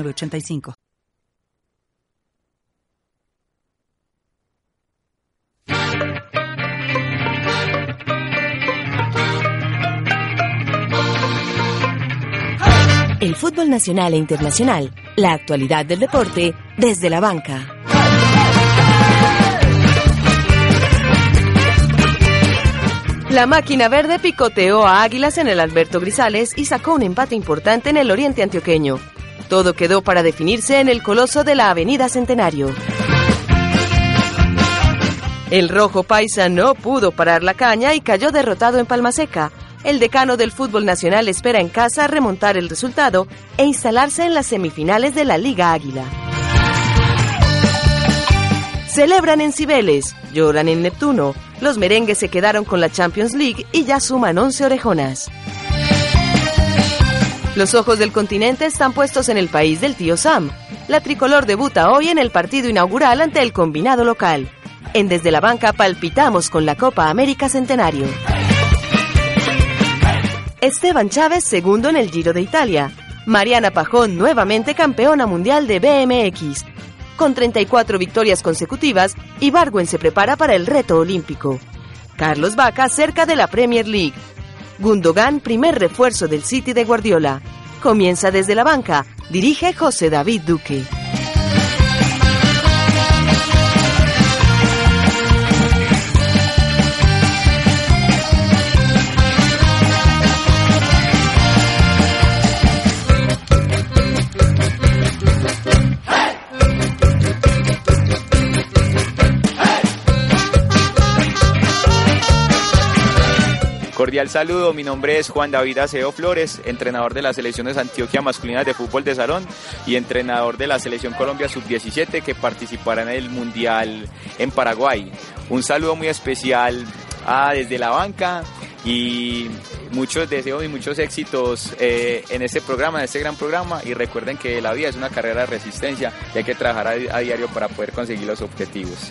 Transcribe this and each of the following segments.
85 El fútbol nacional e internacional, la actualidad del deporte desde la banca. La máquina verde picoteó a Águilas en el Alberto Grisales y sacó un empate importante en el Oriente Antioqueño. Todo quedó para definirse en el coloso de la Avenida Centenario. El rojo paisa no pudo parar la caña y cayó derrotado en Palmaseca. El decano del fútbol nacional espera en casa remontar el resultado e instalarse en las semifinales de la Liga Águila. Celebran en Cibeles, lloran en Neptuno. Los merengues se quedaron con la Champions League y ya suman 11 orejonas. Los ojos del continente están puestos en el país del tío Sam. La tricolor debuta hoy en el partido inaugural ante el combinado local. En Desde la Banca palpitamos con la Copa América Centenario. Esteban Chávez segundo en el Giro de Italia. Mariana Pajón nuevamente campeona mundial de BMX. Con 34 victorias consecutivas, Ibargüen se prepara para el reto olímpico. Carlos Vaca cerca de la Premier League. Gundogan, primer refuerzo del City de Guardiola. Comienza desde la banca. Dirige José David Duque. Cordial saludo, mi nombre es Juan David Aceo Flores, entrenador de las selecciones Antioquia masculinas de fútbol de salón y entrenador de la selección Colombia sub-17 que participará en el Mundial en Paraguay. Un saludo muy especial a desde la banca y muchos deseos y muchos éxitos eh, en este programa, en este gran programa y recuerden que la vida es una carrera de resistencia y hay que trabajar a diario para poder conseguir los objetivos.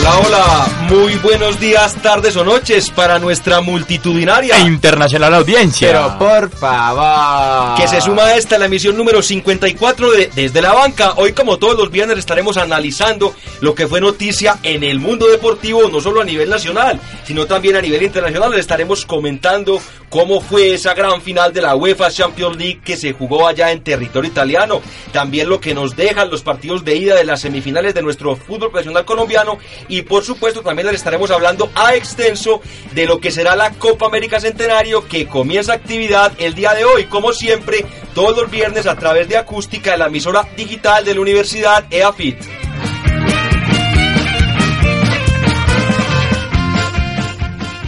Hola, hola, muy buenos días, tardes o noches para nuestra multitudinaria e internacional audiencia. Pero por favor. Que se suma a esta la emisión número 54 de Desde la Banca. Hoy, como todos los viernes, estaremos analizando lo que fue noticia en el mundo deportivo, no solo a nivel nacional, sino también a nivel internacional. Les estaremos comentando cómo fue esa gran final de la UEFA Champions League que se jugó allá en territorio italiano. También lo que nos dejan los partidos de ida de las semifinales de nuestro fútbol profesional colombiano y por supuesto también les estaremos hablando a extenso de lo que será la Copa América Centenario que comienza actividad el día de hoy, como siempre, todos los viernes a través de acústica de la emisora digital de la Universidad EAFIT.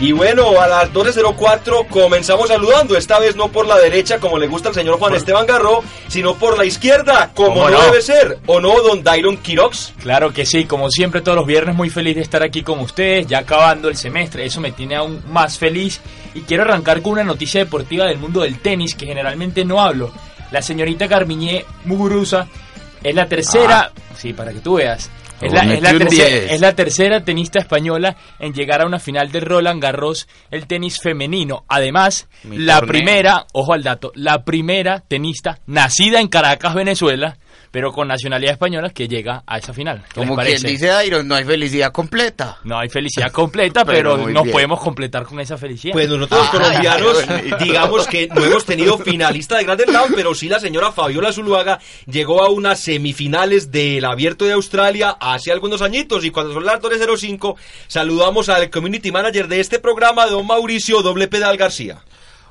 Y bueno, a las 12.04 comenzamos saludando, esta vez no por la derecha como le gusta al señor Juan Esteban Garro, sino por la izquierda, como no, debe ser, ¿o no, don Dairon Quirox? Claro que sí, como siempre todos los viernes muy feliz de estar aquí con ustedes, ya acabando el semestre, eso me tiene aún más feliz. Y quiero arrancar con una noticia deportiva del mundo del tenis que generalmente no hablo. La señorita Carmiñé Muguruza es la tercera, sí, para que tú veas, es la, es, la tercera, es la, tercera, tenista española en llegar a una final de Roland Garros, el tenis femenino. Además, Mi la torneo. primera, ojo al dato, la primera tenista nacida en Caracas, Venezuela, pero con nacionalidad española que llega a esa final. Como quien dice Dairon, no hay felicidad completa. No hay felicidad completa, pero, pero nos bien. podemos completar con esa felicidad. Pues nosotros los colombianos, digamos que no hemos tenido finalista de Grand Slam, pero sí la señora Fabiola Zuluaga llegó a unas semifinales del Abierto de Australia hace algunos añitos y cuando son las 12.05 saludamos al community manager de este programa, don Mauricio Doble Pedal García.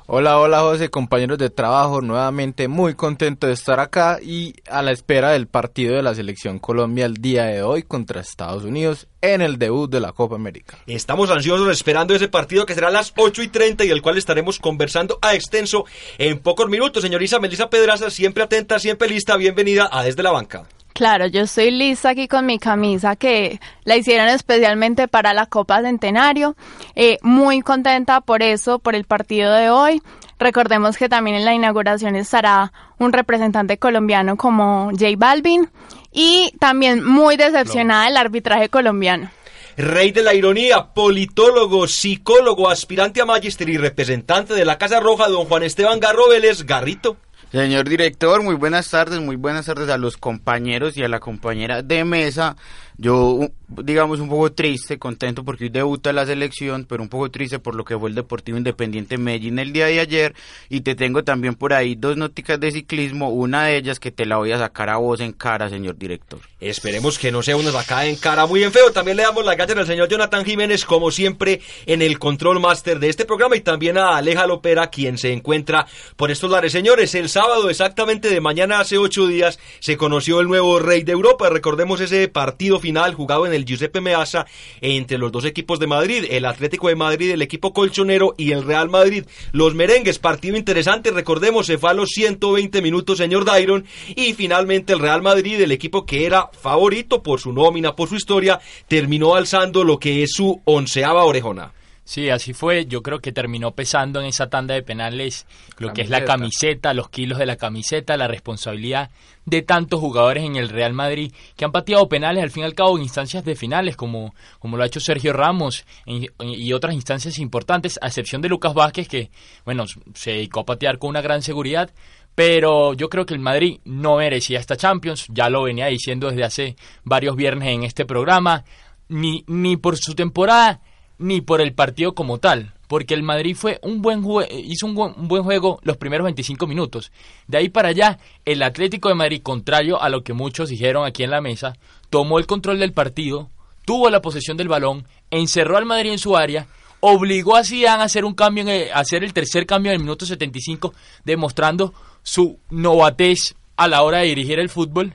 Hola, hola José, compañeros de trabajo, nuevamente muy contento de estar acá y a la espera del partido de la selección Colombia el día de hoy contra Estados Unidos en el debut de la Copa América. Estamos ansiosos esperando ese partido que será a las 8 y 30 y el cual estaremos conversando a extenso en pocos minutos. Señorita Melissa Pedraza, siempre atenta, siempre lista, bienvenida a Desde la Banca. Claro, yo estoy lista aquí con mi camisa que la hicieron especialmente para la Copa Centenario. Eh, muy contenta por eso, por el partido de hoy. Recordemos que también en la inauguración estará un representante colombiano como J Balvin y también muy decepcionada del arbitraje colombiano. Rey de la ironía, politólogo, psicólogo, aspirante a magister y representante de la Casa Roja, don Juan Esteban Garro Vélez, Garrito. Señor director, muy buenas tardes, muy buenas tardes a los compañeros y a la compañera de mesa. Yo, digamos, un poco triste, contento porque hoy debuta la selección, pero un poco triste por lo que fue el Deportivo Independiente Medellín el día de ayer. Y te tengo también por ahí dos nóticas de ciclismo, una de ellas que te la voy a sacar a vos en cara, señor director. Esperemos que no sea una sacada en cara muy en feo. También le damos la gracias al señor Jonathan Jiménez, como siempre, en el control master de este programa y también a Aleja Lopera, quien se encuentra por estos lares. Señores, el sábado, exactamente de mañana hace ocho días, se conoció el nuevo rey de Europa. Recordemos ese partido final jugado en el Giuseppe Meazza entre los dos equipos de Madrid, el Atlético de Madrid, el equipo colchonero y el Real Madrid. Los merengues, partido interesante, recordemos, se fue a los 120 minutos, señor Dairon, y finalmente el Real Madrid, el equipo que era favorito por su nómina, por su historia, terminó alzando lo que es su onceava orejona. Sí, así fue. Yo creo que terminó pesando en esa tanda de penales lo que es la camiseta, los kilos de la camiseta, la responsabilidad de tantos jugadores en el Real Madrid que han pateado penales al fin y al cabo en instancias de finales, como, como lo ha hecho Sergio Ramos y otras instancias importantes, a excepción de Lucas Vázquez, que, bueno, se dedicó a patear con una gran seguridad. Pero yo creo que el Madrid no merecía esta Champions, ya lo venía diciendo desde hace varios viernes en este programa, ni, ni por su temporada ni por el partido como tal, porque el Madrid fue un buen hizo un buen, juego los primeros 25 minutos. De ahí para allá, el Atlético de Madrid, contrario a lo que muchos dijeron aquí en la mesa, tomó el control del partido, tuvo la posesión del balón, encerró al Madrid en su área, obligó a Zidane a hacer un cambio, a hacer el tercer cambio en el minuto 75, demostrando su novatez a la hora de dirigir el fútbol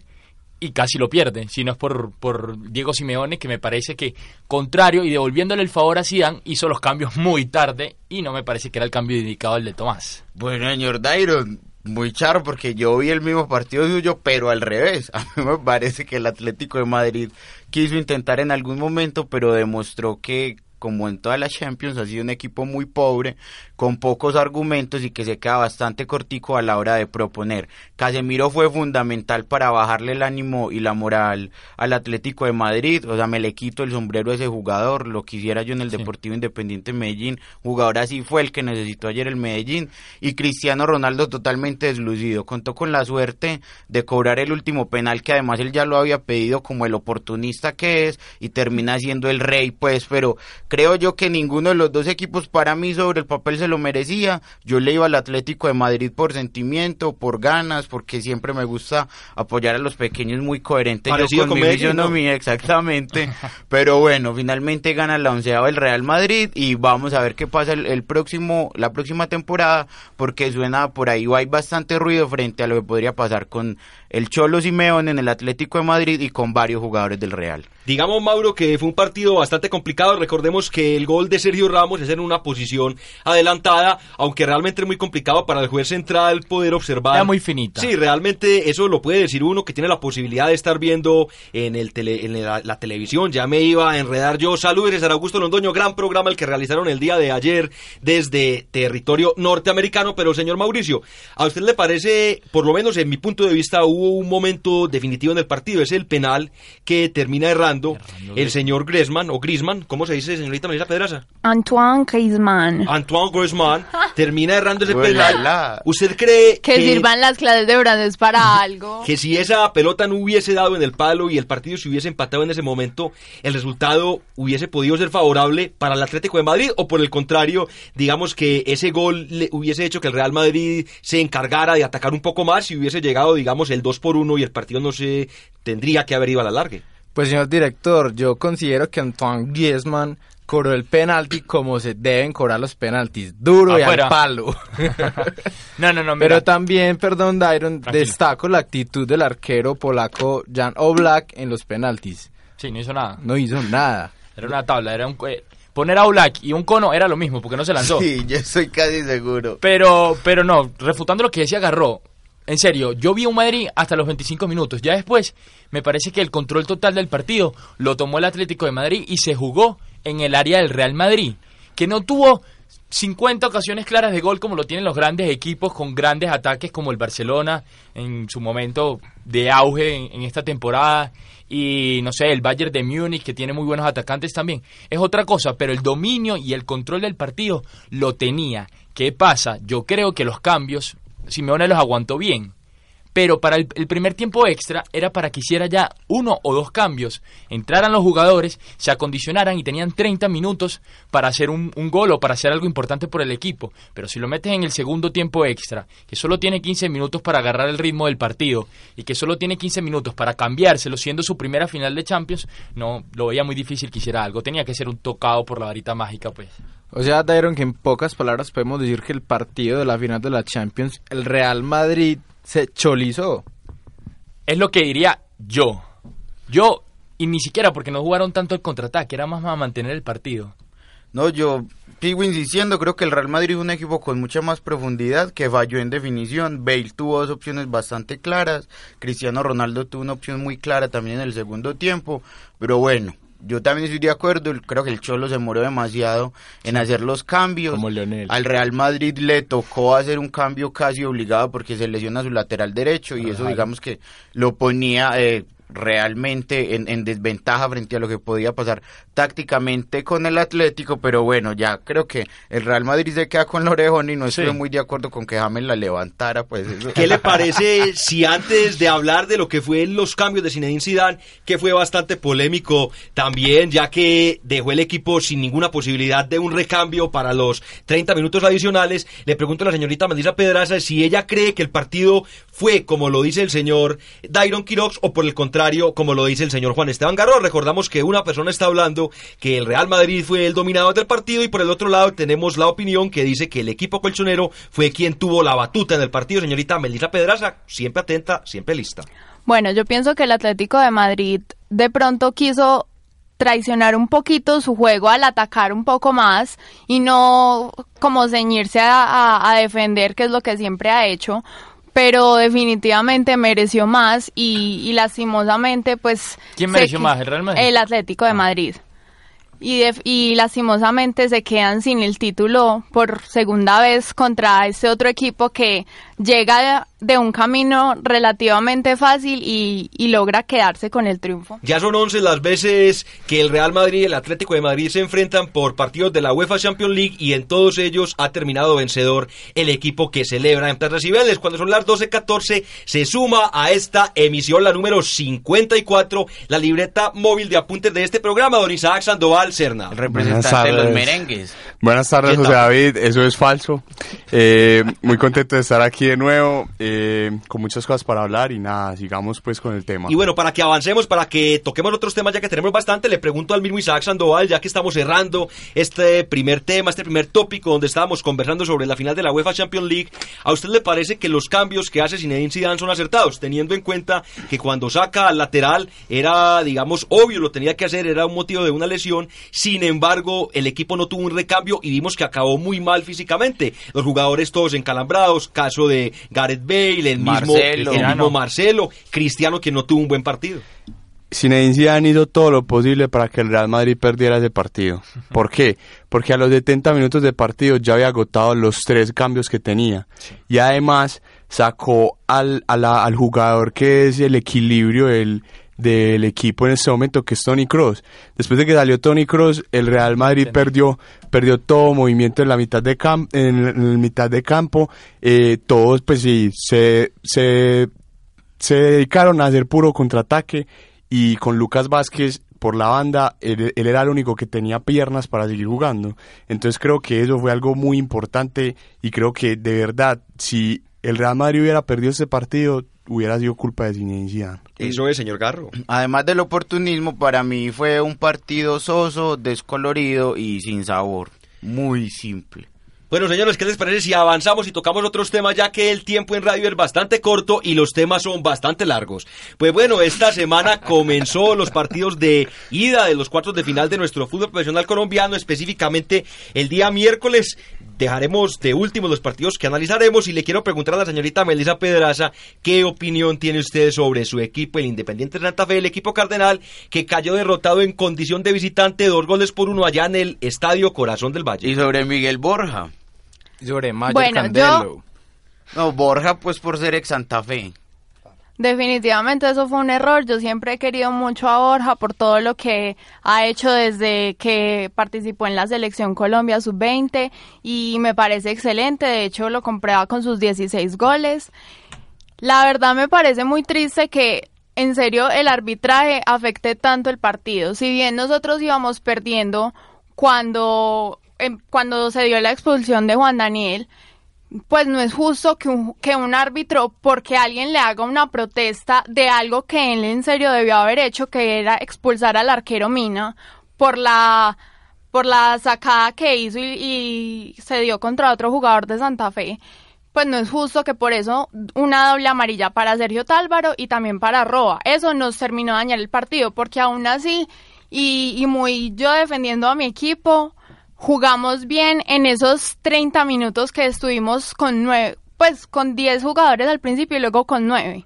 y casi lo pierde, si no es por, por Diego Simeone, que me parece que, contrario y devolviéndole el favor a Zidane, hizo los cambios muy tarde y no me parece que era el cambio dedicado al de Tomás. Bueno, señor Dairon, muy charo porque yo vi el mismo partido suyo, pero al revés. A mí me parece que el Atlético de Madrid quiso intentar en algún momento, pero demostró que como en todas las Champions, ha sido un equipo muy pobre, con pocos argumentos y que se queda bastante cortico a la hora de proponer. Casemiro fue fundamental para bajarle el ánimo y la moral al Atlético de Madrid, o sea, me le quito el sombrero a ese jugador, lo quisiera yo en el Deportivo Independiente Medellín, jugador así fue el que necesitó ayer el Medellín, y Cristiano Ronaldo totalmente deslucido, contó con la suerte de cobrar el último penal que además él ya lo había pedido como el oportunista que es, y termina siendo el rey, pues, pero Creo yo que ninguno de los dos equipos para mí sobre el papel se lo merecía. Yo le iba al Atlético de Madrid por sentimiento, por ganas, porque siempre me gusta apoyar a los pequeños muy coherentes. yo con, mi fisionomía, exactamente. Pero bueno, finalmente gana la onceava el Real Madrid y vamos a ver qué pasa el, próximo, la próxima temporada, porque suena por ahí hay bastante ruido frente a lo que podría pasar con el Cholo Simeone en el Atlético de Madrid y con varios jugadores del Real. Digamos, Mauro, que fue un partido bastante complicado. Recordemos que el gol de Sergio Ramos es en una posición adelantada, aunque realmente es muy complicado para el juez central poder observar. Era muy finita. Sí, realmente eso lo puede decir uno que tiene la posibilidad de estar viendo en, el en la, televisión. Ya me iba a enredar yo. Saludos, César Augusto Londoño. Gran programa el que realizaron el día de ayer desde territorio norteamericano. Pero, señor Mauricio, ¿a usted le parece, por lo menos en mi punto de vista, hubo un momento definitivo en el partido? Es el penal que termina errando el señor Griezmann, o Griezmann, ¿cómo se dice, señorita Melissa Pedraza? Antoine Griezmann. Antoine Griezmann termina errando ese penal. ¿Usted cree que, que sirvan las clases de francés para algo? Que si esa pelota no hubiese dado en el palo y el partido se hubiese empatado en ese momento, el resultado hubiese podido ser favorable para el Atlético de Madrid o por el contrario, digamos que ese gol le hubiese hecho que el Real Madrid se encargara de atacar un poco más y hubiese llegado, digamos, el 2 por 1 y el partido no se tendría que haber ido a la larga. Pues señor director, yo considero que Antoine Griezmann cobró el penalti como se deben cobrar los penaltis, duro y al palo. No, no, no, mira. Pero también, perdón, Dairon, destaco la actitud del arquero polaco Jan Oblak en los penaltis. Sí, no hizo nada. No hizo nada. Era una tabla, era un... eh, Poner a Black y un cono era lo mismo, porque no se lanzó. Sí, yo estoy casi seguro. Pero, pero no, refutando lo que decía Garro, en serio, yo vi un Madrid hasta los 25 minutos. Ya después, me parece que el control total del partido lo tomó el Atlético de Madrid y se jugó en el área del Real Madrid, que no tuvo 50 ocasiones claras de gol como lo tienen los grandes equipos con grandes ataques como el Barcelona en su momento de auge en, en esta temporada y no sé, el Bayern de Múnich que tiene muy buenos atacantes también. Es otra cosa, pero el dominio y el control del partido lo tenía. ¿Qué pasa? Yo creo que los cambios Simeone los aguantó bien. Pero para el, primer tiempo extra era para que hiciera ya uno o dos cambios. Entraran los jugadores, se acondicionaran y tenían 30 minutos para hacer un, un gol o para hacer algo importante por el equipo. Pero si lo metes en el segundo tiempo extra, que solo tiene 15 minutos para agarrar el ritmo del partido y que solo tiene 15 minutos para cambiárselo siendo su primera final de Champions, no lo veía muy difícil que hiciera algo. Tenía que ser un tocado por la varita mágica, pues. O sea, Dairon, que en pocas palabras podemos decir que el partido de la final de la Champions, el Real Madrid se cholizó. Es lo que diría yo. Yo, y ni siquiera porque no jugaron tanto el contraataque, era más para mantener el partido. No, yo sigo insistiendo, creo que el Real Madrid es un equipo con mucha más profundidad que falló en definición. Bale tuvo dos opciones bastante claras, Cristiano Ronaldo tuvo una opción muy clara también en el segundo tiempo, pero bueno, yo también estoy de acuerdo, creo que el Cholo se demoró demasiado en hacer los cambios. Como Leonel. Al Real Madrid le tocó hacer un cambio casi obligado porque se lesiona su lateral derecho y eso digamos que lo ponía eh, realmente en, en desventaja frente a lo que podía pasar tácticamente con el Atlético, pero bueno, ya creo que el Real Madrid se queda con la orejón y no estoy Sí. muy de acuerdo con que James la levantara, pues eso. ¿Qué le parece si antes de hablar de lo que fue los cambios de Zinedine Zidane, que fue bastante polémico también, ya que dejó el equipo sin ninguna posibilidad de un recambio para los 30 minutos adicionales, le pregunto a la señorita Melissa Pedraza si ella cree que el partido fue como lo dice el señor Dairon Quirox o por el contrario como lo dice el señor Juan Esteban Garro. Recordamos que una persona está hablando que el Real Madrid fue el dominador del partido y por el otro lado tenemos la opinión que dice que el equipo colchonero fue quien tuvo la batuta en el partido. Señorita Melissa Pedraza, siempre atenta, siempre lista. Bueno, yo pienso que el Atlético de Madrid de pronto quiso traicionar un poquito su juego al atacar un poco más y no como ceñirse a defender, que es lo que siempre ha hecho, pero definitivamente mereció más y, y lastimosamente pues... ¿Quién mereció más, el Real Madrid? El Atlético de Madrid. Y, def- y lastimosamente se quedan sin el título por segunda vez contra este otro equipo que llega de un camino relativamente fácil y, y logra quedarse con el triunfo. Ya son 11 las veces que el Real Madrid y el Atlético de Madrid se enfrentan por partidos de la UEFA Champions League y en todos ellos ha terminado vencedor el equipo que celebra en Plazas y Vélez. Cuando son las 12.14 se suma a esta emisión la número 54, la libreta móvil de apuntes de este programa, don Isaac Sandoval Cerna. El representante de los merengues. Buenas tardes, ¿Qué José? David. Eso es falso. Eh, muy contento de estar aquí de nuevo, eh, con muchas cosas para hablar y nada, sigamos pues con el tema. Y bueno, para que avancemos, para que toquemos otros temas, ya que tenemos bastante, le pregunto al mismo Isaac Sandoval, ya que estamos cerrando este primer tema, este primer tópico donde estábamos conversando sobre la final de la UEFA Champions League, ¿a usted le parece que los cambios que hace Zinedine Zidane son acertados, teniendo en cuenta que cuando saca al lateral era, digamos, obvio, lo tenía que hacer, era un motivo de una lesión, sin embargo, el equipo no tuvo un recambio y vimos que acabó muy mal físicamente, los jugadores todos encalambrados, caso de Gareth Bale, el mismo, Marcelo. el mismo Marcelo, Cristiano que no tuvo un buen partido. Zinedine Zidane hizo todo lo posible para que el Real Madrid perdiera ese partido. ¿Por qué? Porque a los 70 minutos de partido ya había agotado los tres cambios que tenía. Y además sacó al, a la- al jugador que es el equilibrio del, del equipo en este momento, que es Tony Cross. Después de que salió Tony Cross, el Real Madrid perdió, perdió todo movimiento en la mitad de, cam- en, en la mitad de campo. Eh, todos, pues sí, se, se se dedicaron a hacer puro contraataque y con Lucas Vázquez por la banda, él, él era el único que tenía piernas para seguir jugando. Entonces creo que eso fue algo muy importante y creo que de verdad, si el Real Madrid hubiera perdido ese partido, hubiera sido culpa de Zinedine Zidane. Eso es, señor Garro. Además del oportunismo, para mí fue un partido soso, descolorido y sin sabor. Muy simple. Bueno, señores, ¿qué les parece si avanzamos y tocamos otros temas, ya que el tiempo en radio es bastante corto y los temas son bastante largos? Pues bueno, esta semana comenzó los partidos de ida de los cuartos de final de nuestro fútbol profesional colombiano, específicamente el día miércoles. Dejaremos de último los partidos que analizaremos y le quiero preguntar a la señorita Melissa Pedraza qué opinión tiene usted sobre su equipo, el Independiente de Santa Fe, el equipo cardenal, que cayó derrotado en condición de visitante, dos goles por uno allá en el Estadio Corazón del Valle. Y sobre Miguel Borja. Sobre Mayer Bueno, Candelo. yo- No, Borja pues por ser ex Santa Fe. Definitivamente eso fue un error. Yo siempre he querido mucho a Borja por todo lo que ha hecho desde que participó en la selección Colombia sub-20 y me parece excelente. De hecho, lo comprueba con sus 16 goles. La verdad me parece muy triste que en serio el arbitraje afecte tanto el partido. Si bien nosotros íbamos perdiendo cuando, em, cuando se dio la expulsión de Juan Daniel, pues no es justo que un, que un árbitro, porque alguien le haga una protesta de algo que él en serio debió haber hecho, que era expulsar al arquero Mina por la por la sacada que hizo y, se dio contra otro jugador de Santa Fe, pues no es justo que por eso una doble amarilla para Sergio Tálvaro y también para Roa. Eso nos terminó dañar el partido, porque aún así, y, y muy yo defendiendo a mi equipo, jugamos bien en esos 30 minutos que estuvimos con nueve, pues con 10 jugadores al principio y luego con 9.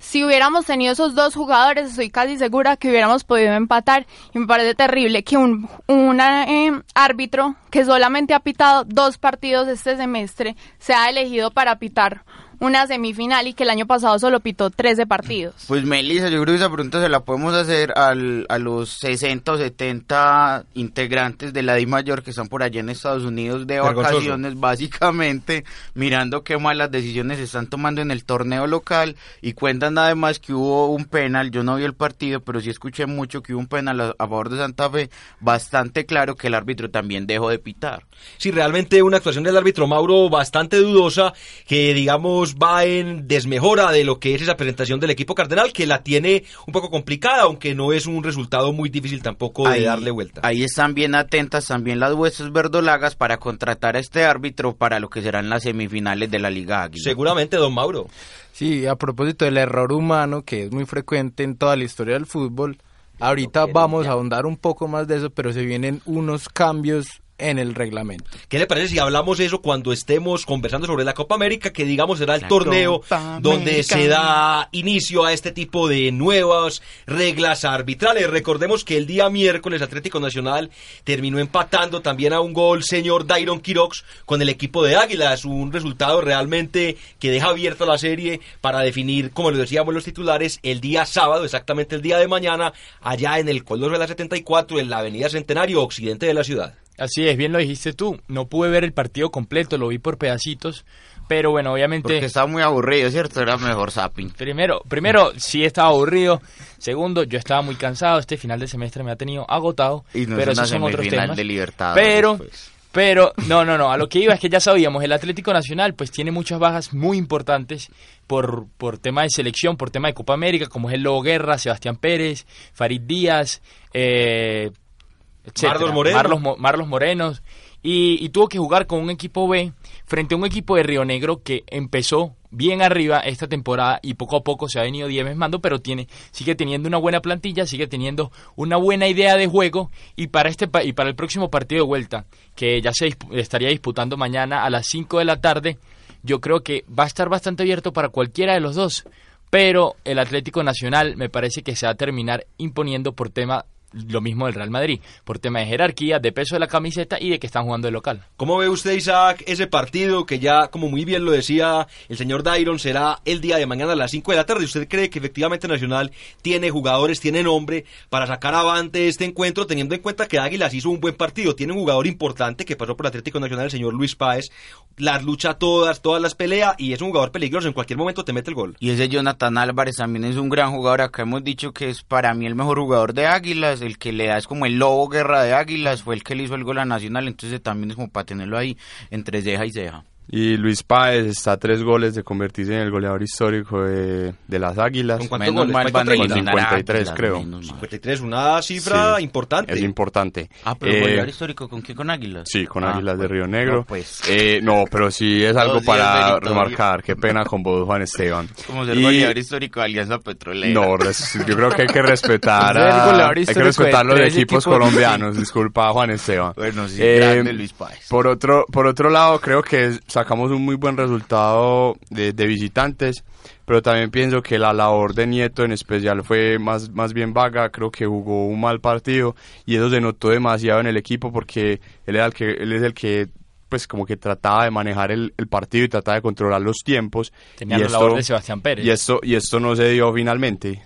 Si hubiéramos tenido esos dos jugadores, estoy casi segura que hubiéramos podido empatar. Y me parece terrible que un eh, árbitro que solamente ha pitado dos partidos este semestre sea elegido para pitar una semifinal y que el año pasado solo pitó 13 partidos. Pues Melissa, yo creo que esa pregunta se la podemos hacer al, a los 60 o 70 integrantes de la DI Mayor que están por allá en Estados Unidos de Vergonzoso. vacaciones, básicamente, mirando qué malas decisiones se están tomando en el torneo local y cuentan además que hubo un penal, yo no vi el partido, pero sí escuché mucho que hubo un penal a, a favor de Santa Fe, bastante claro que el árbitro también dejó de pitar. Sí, realmente una actuación del árbitro Mauro bastante dudosa, que digamos va en desmejora de lo que es esa presentación del equipo cardenal, que la tiene un poco complicada, aunque no es un resultado muy difícil tampoco de darle vuelta. Ahí están bien atentas también las huesos verdolagas para contratar a este árbitro para lo que serán las semifinales de la Liga Águila. Seguramente, don Mauro. Sí, a propósito del error humano, que es muy frecuente en toda la historia del fútbol, ahorita vamos a ahondar un poco más de eso, pero se vienen unos cambios en el reglamento. ¿Qué le parece si hablamos eso cuando estemos conversando sobre la Copa América, que digamos será el La torneo Copa donde América. se da inicio a este tipo de nuevas reglas arbitrales? Recordemos que el día miércoles Atlético Nacional terminó empatando también a un gol señor Dairon Quirox con el equipo de Águilas, un resultado realmente que deja abierta la serie para definir, como lo decíamos los titulares, el día sábado, exactamente el día de mañana, allá en el Color de la 74, en la Avenida Centenario, occidente de la ciudad. Así es, bien lo dijiste tú. No pude ver el partido completo, lo vi por pedacitos. Pero bueno, obviamente. Porque estaba muy aburrido, ¿cierto? Era mejor zapping. Primero, primero, sí estaba aburrido. Segundo, yo estaba muy cansado. Este final de semestre me ha tenido agotado. Y no pero es una esos son otros temas. de Libertadores, Pero, pues. pero, no, no, no. A lo que iba es que ya sabíamos, el Atlético Nacional pues tiene muchas bajas muy importantes por, por tema de selección, por tema de Copa América, como es el Lobo Guerra, Sebastián Pérez, Farid Díaz, eh. Marlos Moreno. Marlos, Mo- Marlos Morenos. Y, y tuvo que jugar con un equipo B frente a un equipo de Río Negro que empezó bien arriba esta temporada y poco a poco se ha venido diezmando, pero tiene sigue teniendo una buena plantilla, sigue teniendo una buena idea de juego y para este y para el próximo partido de vuelta que ya se estaría disputando mañana a las 5 de la tarde, yo creo que va a estar bastante abierto para cualquiera de los dos, pero el Atlético Nacional me parece que se va a terminar imponiendo por tema lo mismo del Real Madrid, por tema de jerarquía, de peso de la camiseta y de que están jugando de local. ¿Cómo ve usted, Isaac, ese partido que ya, como muy bien lo decía el señor Dairon, será el día de mañana a las 5 de la tarde? ¿Usted cree que efectivamente Nacional tiene jugadores, tiene nombre para sacar avante este encuentro, teniendo en cuenta que Águilas hizo un buen partido? Tiene un jugador importante que pasó por Atlético Nacional, el señor Luis Páez, las lucha todas, todas las pelea y es un jugador peligroso, en cualquier momento te mete el gol. Y ese Jonathan Álvarez también es un gran jugador. Acá hemos dicho que es para mí el mejor jugador de Águilas. El que le da es como el lobo guerra de Águilas. Fue el que le hizo el gol a Nacional. Entonces también es como para tenerlo ahí entre ceja y ceja. Y Luis Páez está a tres goles de convertirse en el goleador histórico de, de las Águilas. ¿Con cuántos Menos goles? mal Con van a 30. eliminar a 53 Águilas, creo. menos mal. 53, una cifra Sí, importante. Es importante. Ah, pero Eh, goleador histórico, ¿con qué? ¿Con Águilas? Sí, con Ah, Águilas de. Río Negro. No, pues. Eh, no, pero sí es algo para remarcar. Qué pena con vos, Juan Esteban. Como ser Y- goleador histórico de Alianza Petrolera. No, res- yo creo que hay que respetar, Ser a- hay que respetar de los equipos equipos. colombianos. Disculpa, Juan Esteban. Bueno, sí, Eh, grande Luis Páez. Por otro, por otro lado, creo que sacamos un muy buen resultado de, de visitantes, pero también pienso que la labor de Nieto en especial fue más, más bien vaga. Creo que jugó un mal partido y eso se notó demasiado en el equipo porque él, era el que, él es el que pues como que trataba de manejar el, el partido y trataba de controlar los tiempos. Tenía y la esto- labor de Sebastián Pérez. Y esto, y esto no se dio finalmente.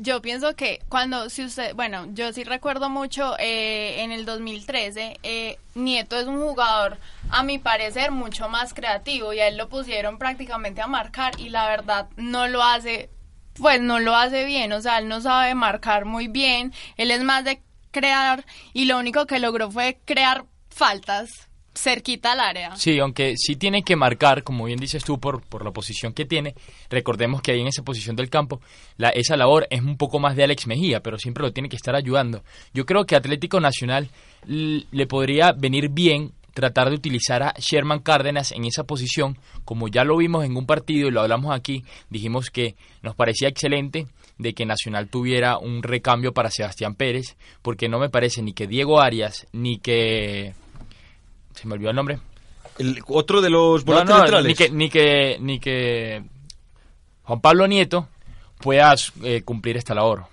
Yo pienso que cuando, si usted, bueno, yo sí recuerdo mucho eh, en el 2013, eh, Nieto es un jugador, a mi parecer, mucho más creativo y a él lo pusieron prácticamente a marcar y la verdad no lo hace, pues no lo hace bien, o sea, él no sabe marcar muy bien, él es más de crear y lo único que logró fue crear faltas cerquita al área. Sí, aunque sí tiene que marcar, como bien dices tú, por, por la posición que tiene. Recordemos que ahí en esa posición del campo, la, esa labor es un poco más de Alex Mejía, pero siempre lo tiene que estar ayudando. Yo creo que Atlético Nacional le podría venir bien tratar de utilizar a Sherman Cárdenas en esa posición, como ya lo vimos en un partido y lo hablamos aquí, dijimos que nos parecía excelente de que Nacional tuviera un recambio para Sebastián Pérez, porque no me parece ni que Diego Arias, ni que... Se me olvidó el nombre. El, otro de los volantes no, centrales. ni que, ni que, ni que Juan Pablo Nieto pueda eh, cumplir esta labor.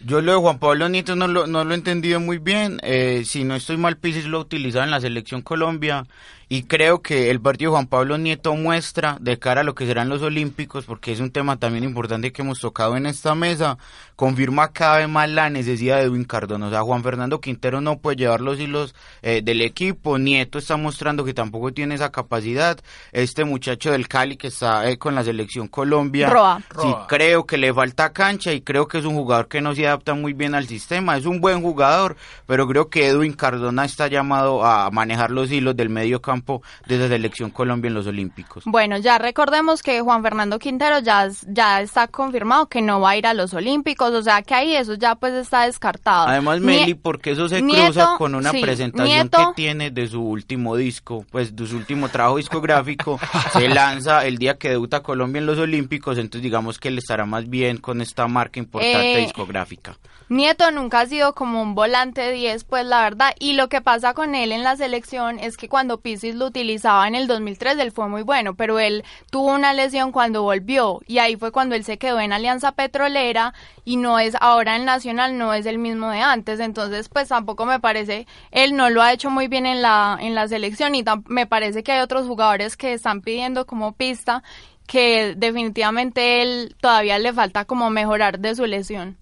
Yo lo de Juan Pablo Nieto no lo, no lo he entendido muy bien. Eh, si no estoy mal, Pisis lo ha utilizado en la selección Colombia. Y creo que el partido de Juan Pablo Nieto muestra de cara a lo que serán los Olímpicos, porque es un tema también importante que hemos tocado en esta mesa, confirma cada vez más la necesidad de Edwin Cardona. O sea, Juan Fernando Quintero no puede llevar los hilos eh, del equipo. Nieto está mostrando que tampoco tiene esa capacidad. Este muchacho del Cali que está eh, con la selección Colombia. Roa. Sí, creo que le falta cancha y creo que es un jugador que no se adapta muy bien al sistema. Es un buen jugador, pero creo que Edwin Cardona está llamado a manejar los hilos del medio campo de la selección Colombia en los Olímpicos. Bueno, ya recordemos que Juan Fernando Quintero ya, ya está confirmado que no va a ir a los Olímpicos, o sea que ahí eso ya pues está descartado. Además, Nie- Meli, porque eso se Nieto, cruza con una sí, presentación Nieto- que tiene de su último disco, pues de su último trabajo discográfico, se lanza el día que debuta Colombia en los Olímpicos, entonces digamos que él estará más bien con esta marca importante Eh, discográfica. Nieto nunca ha sido como un volante 10, pues la verdad. Y lo que pasa con él en la selección es que cuando Lo utilizaba en el 2003, él fue muy bueno, pero él tuvo una lesión cuando volvió. Y ahí fue cuando él se quedó en Alianza Petrolera y no es, ahora en Nacional no es el mismo de antes. Entonces, pues tampoco me parece, él no lo ha hecho muy bien en la, en la selección y me parece que hay otros jugadores que están pidiendo como pista que definitivamente él todavía le falta como mejorar de su lesión.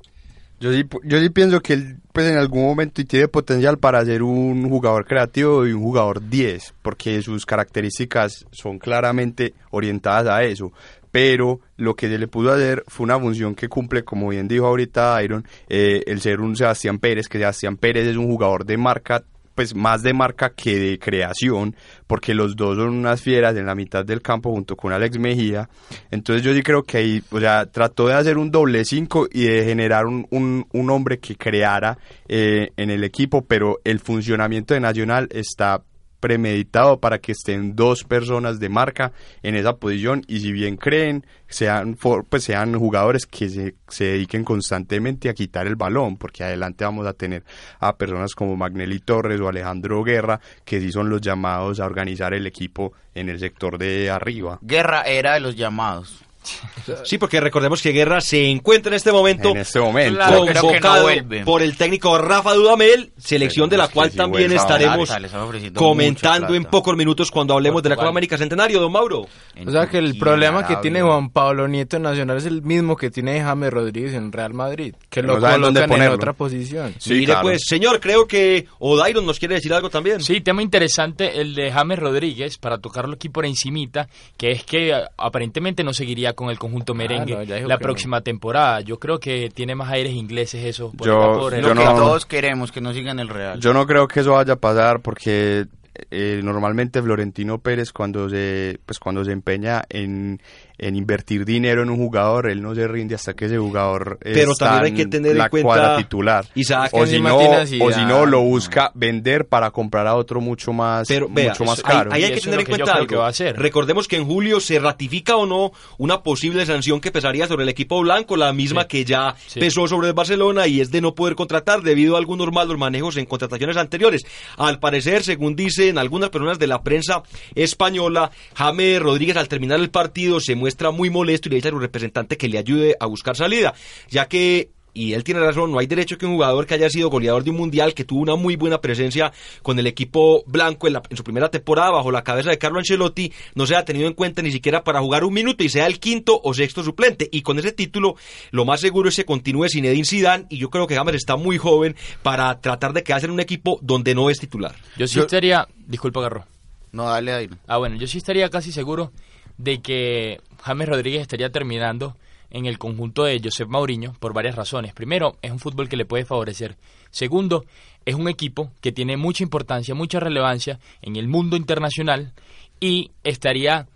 Yo sí, yo sí pienso que él pues en algún momento tiene potencial para ser un jugador creativo y un jugador 10, porque sus características son claramente orientadas a eso. Pero lo que se le pudo hacer fue una función que cumple, como bien dijo ahorita Iron, eh, el ser un Sebastián Pérez, que Sebastián Pérez es un jugador de marca pues más de marca que de creación, porque los dos son unas fieras en la mitad del campo junto con Alex Mejía. Entonces yo sí creo que ahí, o sea, trató de hacer un doble cinco y de generar un, un, un hombre que creara eh, en el equipo, pero el funcionamiento de Nacional está premeditado para que estén dos personas de marca en esa posición y si bien creen sean for- pues sean jugadores que se, se dediquen constantemente a quitar el balón porque adelante vamos a tener a personas como Magnelli Torres o Alejandro Guerra que sí son los llamados a organizar el equipo en el sector de arriba Guerra era de los llamados. Sí, porque recordemos que Guerra se encuentra en este momento en este momento Claro, creo que no convocado por el técnico Rafa Dudamel, selección de la cual sí también estaremos Plata, comentando en pocos minutos cuando hablemos de la. Copa América Centenario, don Mauro. O sea que el problema que tiene Juan Pablo Nieto en Nacional es el mismo que tiene James Rodríguez en Real Madrid, que lo No colocan en otra posición. Sí, Mire claro. pues, señor, creo que Odairon nos quiere decir algo también. Sí, tema interesante el de James Rodríguez, para tocarlo aquí por encimita, que es que a- aparentemente no seguiría con el conjunto merengue no, ya dijo la próxima temporada. Yo creo que tiene más aires ingleses eso. por Yo- por Lo que todos queremos, que no sigan el Real. Yo no creo que eso vaya a pasar porque eh, normalmente Florentino Pérez cuando se, pues cuando se empeña en, en invertir dinero en un jugador, él no se rinde hasta que ese jugador Pero está también hay que tener en la cuenta, cuadra titular. Isaac, o si no, o si no lo busca vender para comprar a otro mucho más, Pero vea, mucho más ahí- caro. ahí, hay que tener en que cuenta creo que algo. va a hacer. Recordemos que en julio se ratifica o no una posible sanción que pesaría sobre el equipo blanco, la misma Sí. que ya Sí. pesó sobre el Barcelona y es de no poder contratar debido a algunos malos manejos en contrataciones anteriores. Al parecer, según dicen algunas personas de la prensa española, James Rodríguez al terminar el partido se muestra muy molesto y le dice a su representante que le ayude a buscar salida, ya que y él tiene razón, no hay derecho que un jugador que haya sido goleador de un mundial, que tuvo una muy buena presencia con el equipo blanco en, la- en su primera temporada bajo la cabeza de Carlo Ancelotti, no sea tenido en cuenta ni siquiera para jugar un minuto y sea el quinto o sexto suplente. Y con ese título, lo más seguro es que continúe Zinedine Zidane y yo creo que James está muy joven para tratar de quedarse en un equipo donde no es titular. Yo sí Yo- estaría... Disculpa, Garro. No, dale, dale. Ah, bueno, yo sí estaría casi seguro de que James Rodríguez estaría terminando en el conjunto de Josep Mourinho por varias razones. Primero, es un fútbol que le puede favorecer. Segundo, es un equipo que tiene mucha importancia, mucha relevancia en el mundo internacional y estaría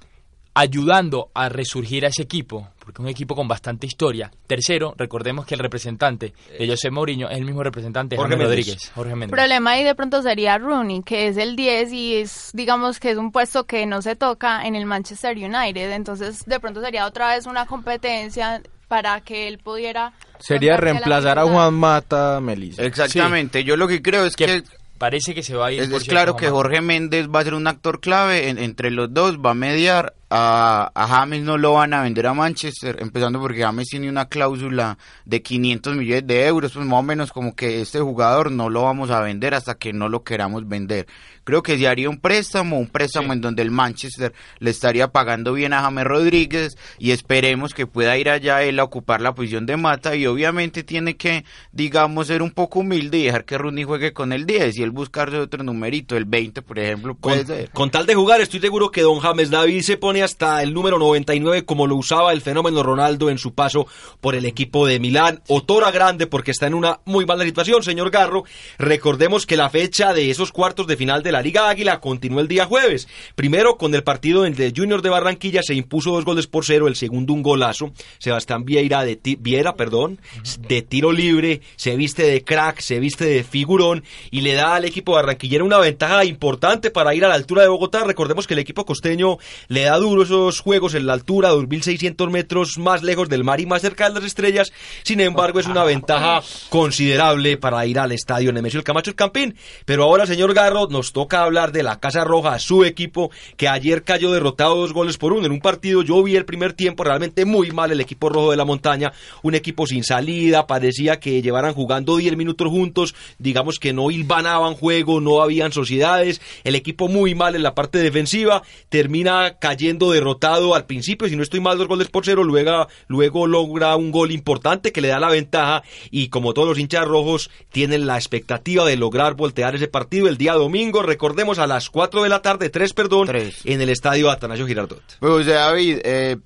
ayudando a resurgir a ese equipo, porque es un equipo con bastante historia. Tercero, recordemos que el representante de José Mourinho es el mismo representante de Jorge. Rodríguez, Jorge Méndez. problema ahí de pronto sería Rooney, que es el 10 y es, digamos que es un puesto que no se toca en el Manchester United. Entonces, de pronto sería otra vez una competencia para que él pudiera. Sería reemplazar a. Juan Mata Melissa. Exactamente, yo lo que creo es que que parece que se va a ir. es, es claro que. Jorge Méndez va a ser un actor clave en- entre los dos, va a mediar. A, a James no lo van a vender a Manchester, empezando porque James tiene una cláusula de 500 millones de euros, pues más o menos como que este jugador no lo vamos a vender hasta que no lo queramos vender. Creo que se haría un préstamo, un préstamo en donde el Manchester le estaría pagando bien a James Rodríguez y esperemos que pueda ir allá él a ocupar la posición de Mata y obviamente tiene que, digamos, ser un poco humilde y dejar que Rooney juegue con el 10 y él buscarse otro numerito, el 20 por ejemplo, puede Con, ser. con tal de jugar, estoy seguro que don James David se pone hasta el número 99 como lo usaba el fenómeno Ronaldo en su paso por el equipo de Milán. Otora grande porque está en una muy mala situación, señor Garro. Recordemos que la fecha de esos cuartos de final de la Liga Águila continúa el día jueves. Primero con el partido entre Junior de Barranquilla se impuso dos goles por cero, el segundo un golazo. Sebastián Vieira de ti- Viera, perdón, de tiro libre, se viste de crack, se viste de figurón y le da al equipo barranquillero una ventaja importante para ir a la altura de Bogotá. Recordemos que el equipo costeño le da duro esos juegos en la altura, 2.600 metros más lejos del mar y más cerca de las estrellas. Sin embargo, es una ventaja considerable para ir al estadio Nemesio el Camacho el Campín. Pero ahora, señor Garro, nos toca hablar de la Casa Roja, su equipo, que ayer cayó derrotado dos goles por uno en un partido. Yo vi el primer tiempo realmente muy mal el equipo rojo de la montaña, un equipo sin salida, parecía que llevaran jugando 10 minutos juntos, digamos que no hilvanaban juego, no habían sociedades, el equipo muy mal en la parte defensiva, termina cayendo derrotado al principio, si no estoy mal, dos goles por cero, luego, luego logra un gol importante que le da la ventaja y como todos los hinchas rojos tienen la expectativa de lograr voltear ese partido el día domingo, recordemos a las 4 de la tarde, 3 perdón, Tres. en el estadio Atanasio Girardot. Pues, sea, David, eh,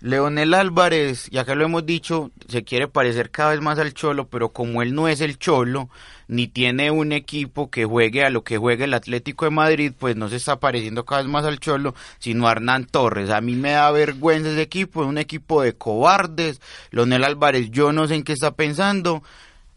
Leonel Álvarez, ya que lo hemos dicho, se quiere parecer cada vez más al Cholo, pero como él no es el Cholo, ni tiene un equipo que juegue a lo que juega el Atlético de Madrid, pues no se está pareciendo cada vez más al Cholo, sino a Hernán Torres. A mí me da vergüenza ese equipo, es un equipo de cobardes. Leonel Álvarez, yo no sé en qué está pensando.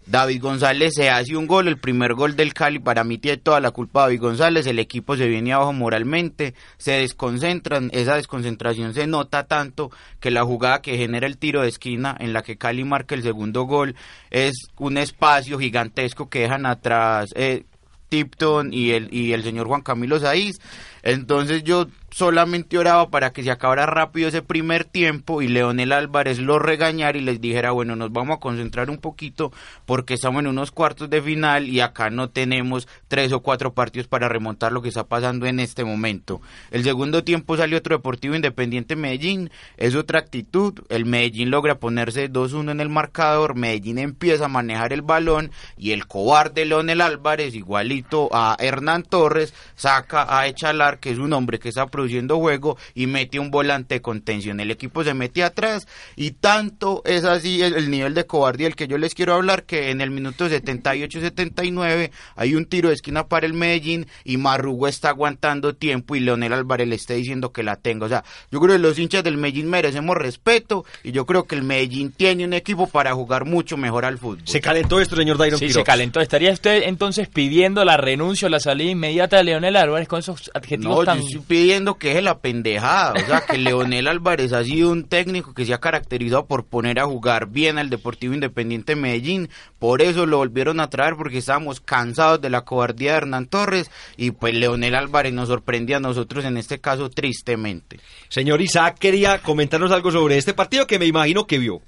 David González se hace un gol, el primer gol del Cali, para mí tiene toda la culpa David González, el equipo se viene abajo moralmente, se desconcentran, esa desconcentración se nota tanto que la jugada que genera el tiro de esquina en la que Cali marca el segundo gol es un espacio gigantesco que dejan atrás eh, Tipton y el, y el señor Juan Camilo Saiz, entonces yo solamente oraba para que se acabara rápido ese primer tiempo y Leonel Álvarez lo regañara y les dijera, bueno, nos vamos a concentrar un poquito porque estamos en unos cuartos de final y acá no tenemos tres o cuatro partidos para remontar lo que está pasando en este momento. El segundo tiempo salió otro Deportivo Independiente Medellín, es otra actitud, el Medellín logra ponerse 2-1 en el marcador, Medellín empieza a manejar el balón y el cobarde Leonel Álvarez, igualito a Hernán Torres, saca a Echalar, que es un hombre que está produciendo produciendo juego y mete un volante de contención. El equipo se mete atrás y tanto es así el, el nivel de cobardía el que yo les quiero hablar que en el minuto 78-79 hay un tiro de esquina para el Medellín y Marrugo está aguantando tiempo y Leonel Álvarez le está diciendo que la tenga. O sea, yo creo que los hinchas del Medellín merecemos respeto y yo creo que el Medellín tiene un equipo para jugar mucho mejor al fútbol. Se calentó esto, señor Dairon Sí, Quiroz. se calentó. ¿Estaría usted entonces pidiendo la renuncia o la salida inmediata de Leonel Álvarez con esos adjetivos No, tan... yo estoy pidiendo que es la pendejada. O sea, que Leonel Álvarez ha sido un técnico que se ha caracterizado por poner a jugar bien al Deportivo Independiente Medellín. Por eso lo volvieron a traer porque estábamos cansados de la cobardía de Hernán Torres. Y pues Leonel Álvarez nos sorprendía a nosotros en este caso tristemente. Señor Isaac, quería comentarnos algo sobre este partido que me imagino que vio.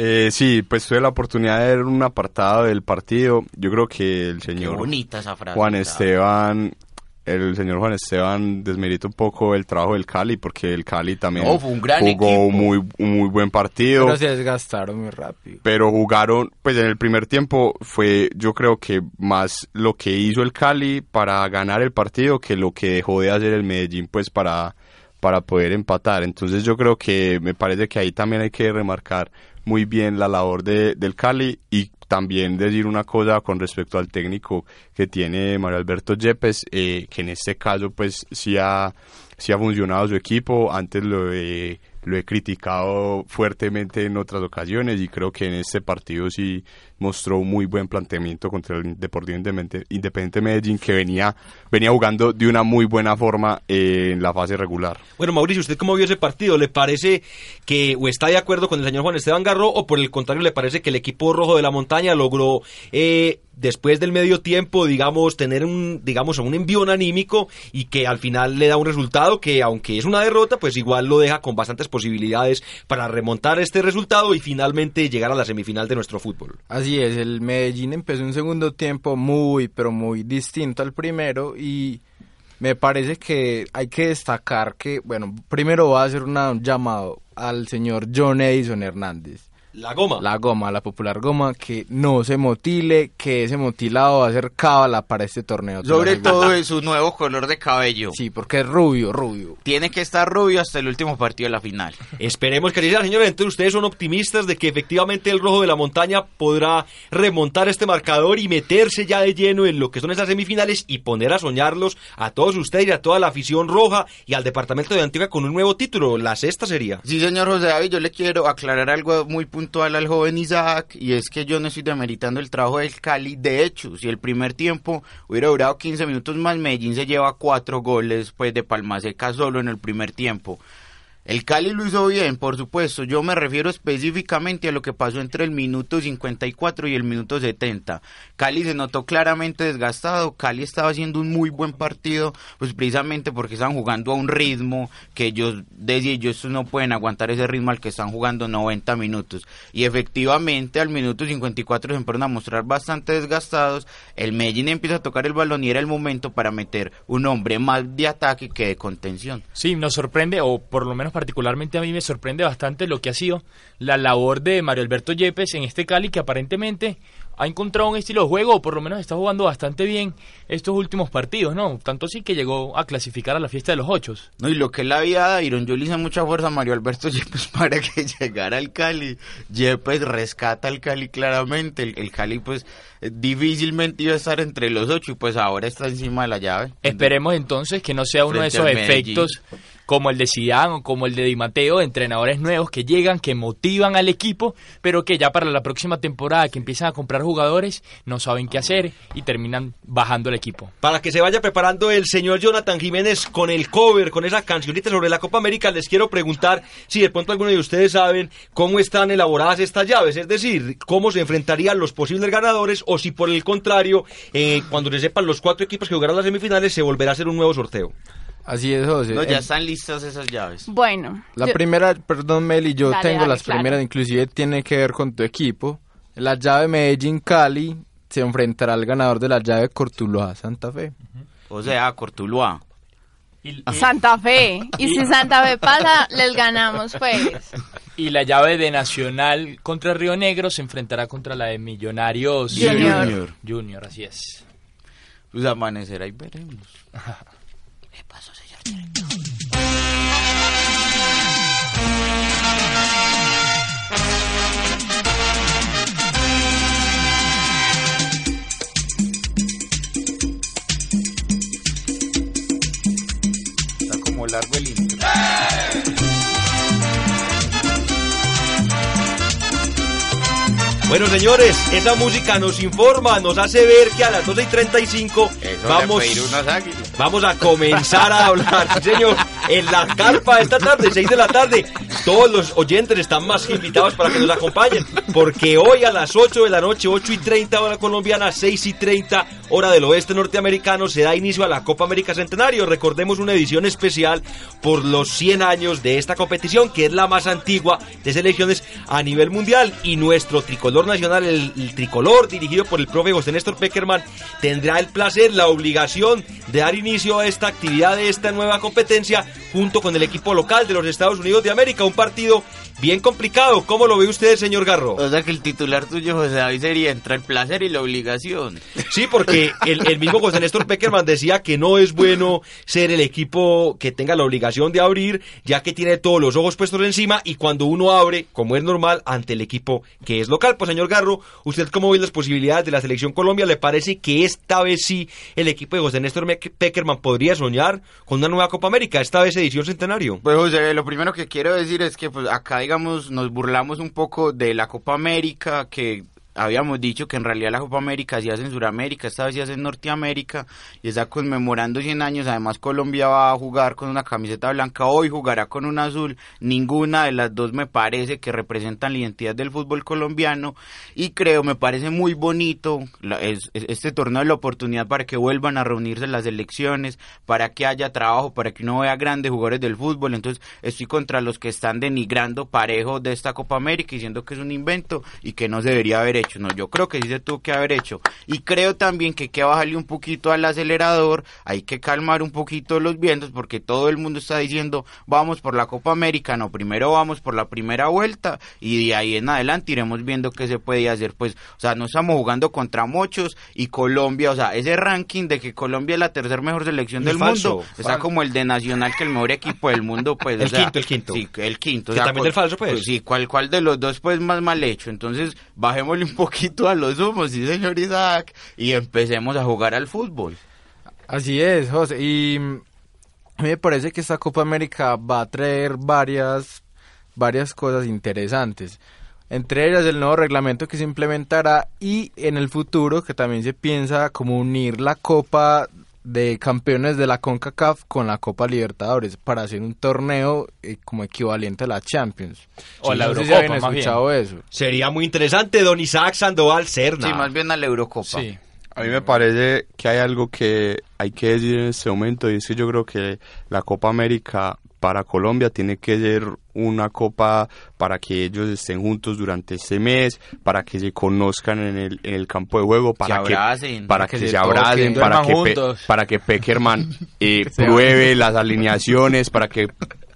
Eh, sí, pues tuve la oportunidad de ver un apartado del partido. Yo creo que el señor. Juan. Esteban, el señor Juan Esteban desmerita un poco el trabajo del Cali porque el Cali también No, fue un gran jugó equipo. muy un muy buen partido. Pero se desgastaron muy rápido. pero jugaron, pues en el primer tiempo fue yo creo que más lo que hizo el Cali para ganar el partido que lo que dejó de hacer el Medellín pues para, para poder empatar. Entonces yo creo que me parece que ahí también hay que remarcar muy bien la labor de, del Cali y también decir una cosa con respecto al técnico que tiene Mario Alberto Yepes, eh, que en este caso pues sí ha, sí ha funcionado su equipo, antes lo he, lo he criticado fuertemente en otras ocasiones y creo que en este partido sí mostró un muy buen planteamiento contra el Deportivo Independiente, Independiente Medellín que venía, venía jugando de una muy buena forma eh, en la fase regular. Bueno, Mauricio, ¿usted cómo vio ese partido? ¿Le parece que o está de acuerdo con el señor Juan Esteban Garro o por el contrario le parece que el equipo rojo de la montaña logró eh, después del medio tiempo, digamos, tener un, digamos, un envión anímico y que al final le da un resultado que aunque es una derrota, pues igual lo deja con bastantes posibilidades para remontar este resultado y finalmente llegar a la semifinal de nuestro fútbol? Así es, el Medellín empezó un segundo tiempo muy, pero muy distinto al primero y me parece que hay que destacar que, bueno, primero va a hacer un llamado al señor John Edison Hernández. La goma. La goma, la popular goma, que no se motile, que ese motilado va a ser cábala para este torneo. Sobre todo en su nuevo color de cabello. Sí, porque es rubio, rubio. Tiene que estar rubio hasta el último partido de la final. Esperemos que así sea, señores. Entonces, ustedes son optimistas de que efectivamente el rojo de la montaña podrá remontar este marcador y meterse ya de lleno en lo que son esas semifinales y poner a soñarlos a todos ustedes y a toda la afición roja y al departamento de Antigua con un nuevo título. La sexta sería. Sí, señor José David, yo le quiero aclarar algo muy puntual al joven Isaac, y es que yo no estoy demeritando el trabajo del Cali. De hecho, si el primer tiempo hubiera durado 15 minutos más, Medellín se lleva cuatro goles pues de Palmaseca solo en el primer tiempo. El Cali lo hizo bien, por supuesto. Yo me refiero específicamente a lo que pasó entre el minuto 54 y el minuto 70. Cali se notó claramente desgastado. Cali estaba haciendo un muy buen partido, pues precisamente porque estaban jugando a un ritmo que ellos decía, ellos no pueden aguantar ese ritmo al que están jugando 90 minutos. Y efectivamente al minuto 54 se empezaron a mostrar bastante desgastados. El Medellín empieza a tocar el balón y era el momento para meter un hombre más de ataque que de contención. Sí, nos sorprende, o por lo menos particularmente a mí me sorprende bastante lo que ha sido la labor de Mario Alberto Yepes en este Cali, que aparentemente ha encontrado un estilo de juego, o por lo menos está jugando bastante bien estos últimos partidos, ¿no? Tanto así que llegó a clasificar a la fiesta de los ocho. No, y lo que la vida de Iron, yo le hice mucha fuerza a Mario Alberto Yepes para que llegara al Cali. Yepes rescata al Cali claramente. El, el Cali, pues, difícilmente iba a estar entre los ocho y pues ahora está encima de la llave. Esperemos entonces que no sea uno de esos efectos como el de Zidane o como el de Di Matteo, entrenadores nuevos que llegan, que motivan al equipo, pero que ya para la próxima temporada que empiezan a comprar jugadores no saben qué hacer y terminan bajando el equipo. Para que se vaya preparando el señor Jonathan Jiménez con el cover, con esa cancionita sobre la Copa América, les quiero preguntar si de pronto alguno de ustedes saben cómo están elaboradas estas llaves, es decir, cómo se enfrentarían los posibles ganadores o si por el contrario, eh, cuando se sepan los cuatro equipos que jugarán las semifinales, se volverá a hacer un nuevo sorteo. Así es, José. No, ya están listas esas llaves. Bueno, La yo- primera, perdón Meli, yo Dale, tengo dale, las claro. primeras, inclusive tiene que ver con tu equipo. La llave Medellín-Cali se enfrentará al ganador de la llave Cortuloa-Santa Fe. O sea, Cortuluá. Santa Fe. Y si Santa Fe pasa, les ganamos, pues. Y la llave de Nacional contra Río Negro se enfrentará contra la de Millonarios Junior. Junior. Junior, así es. Pues amanecerá y veremos. Está como largo el Bueno, señores, esa música nos informa, nos hace ver que a las 12 y 35 Eso vamos, vamos a comenzar a hablar, señor, en la carpa esta tarde, 6 de la tarde. Todos los oyentes están más que invitados para que nos acompañen, porque hoy a las 8 de la noche, 8 y 30 hora colombiana, 6 y 30 hora del oeste norteamericano, se da inicio a la Copa América Centenario. Recordemos una edición especial por los 100 años de esta competición, que es la más antigua de selecciones a nivel mundial. Y nuestro tricolor nacional, el, el tricolor, dirigido por el profe José Néstor Peckerman, tendrá el placer, la obligación de dar inicio a esta actividad de esta nueva competencia junto con el equipo local de los Estados Unidos de América. Un partido bien complicado. ¿Cómo lo ve usted, señor Garro? O sea que el titular tuyo, José David, sería entre el placer y la obligación. Sí, porque el, el mismo José Néstor Peckerman decía que no es bueno ser el equipo que tenga la obligación de abrir, ya que tiene todos los ojos puestos encima y cuando uno abre, como es normal, ante el equipo que es local. Pues señor Garro, ¿usted cómo ve las posibilidades de la selección Colombia? ¿Le parece que esta vez sí el equipo de José Néstor Peckerman podría soñar con una nueva Copa América, esta vez edición centenario? Pues José, lo primero que quiero decir es que pues acá digamos nos burlamos un poco de la Copa América que habíamos dicho que en realidad la Copa América se hace en Sudamérica, esta vez se hace en Norteamérica y está conmemorando 100 años. Además, Colombia va a jugar con una camiseta blanca, hoy jugará con una azul. Ninguna de las dos me parece que representan la identidad del fútbol colombiano y creo, me parece muy bonito la- es- es- este torneo es la oportunidad para que vuelvan a reunirse las elecciones, para que haya trabajo, para que uno vea grandes jugadores del fútbol. Entonces, estoy contra los que están denigrando parejo de esta Copa América diciendo que es un invento y que no se debería haber hecho. No, yo creo que sí se tuvo que haber hecho. Y creo también que hay que bajarle un poquito al acelerador, hay que calmar un poquito los vientos porque todo el mundo está diciendo vamos por la Copa América. No, primero vamos por la primera vuelta y de ahí en adelante iremos viendo qué se puede hacer. Pues, o sea, no estamos jugando contra muchos y Colombia, o sea, ese ranking de que Colombia es la tercer mejor selección del falso, mundo, está como el de Nacional, que el mejor equipo del mundo, pues. o El sea, quinto, el quinto. Sí, el quinto. Que también cuál- falso, pues. Sí, ¿cuál, cuál de los dos, pues, más mal hecho? Entonces, bajémosle un poquito a los humos, sí, señor Isaac, y empecemos a jugar al fútbol. Así es, José. Y a mí me parece que esta Copa América va a traer varias, varias cosas interesantes. Entre ellas el nuevo reglamento que se implementará y en el futuro que también se piensa como unir la Copa de Campeones de la CONCACAF con la Copa Libertadores para hacer un torneo eh, como equivalente a la Champions. O la no sé si Eurocopa, habían escuchado eso. Sería muy interesante, don Isaac Sandoval Serna. Sí, más bien a la Eurocopa. Sí. A mí me parece que hay algo que hay que decir en este momento y es que yo creo que la Copa América para Colombia tiene que ser una copa para que ellos estén juntos durante este mes, para que se conozcan en el, en el campo de juego, para que, abracen, para para que, que se, se abracen, para que, Pe- para que Peckerman eh, pruebe las alineaciones, para que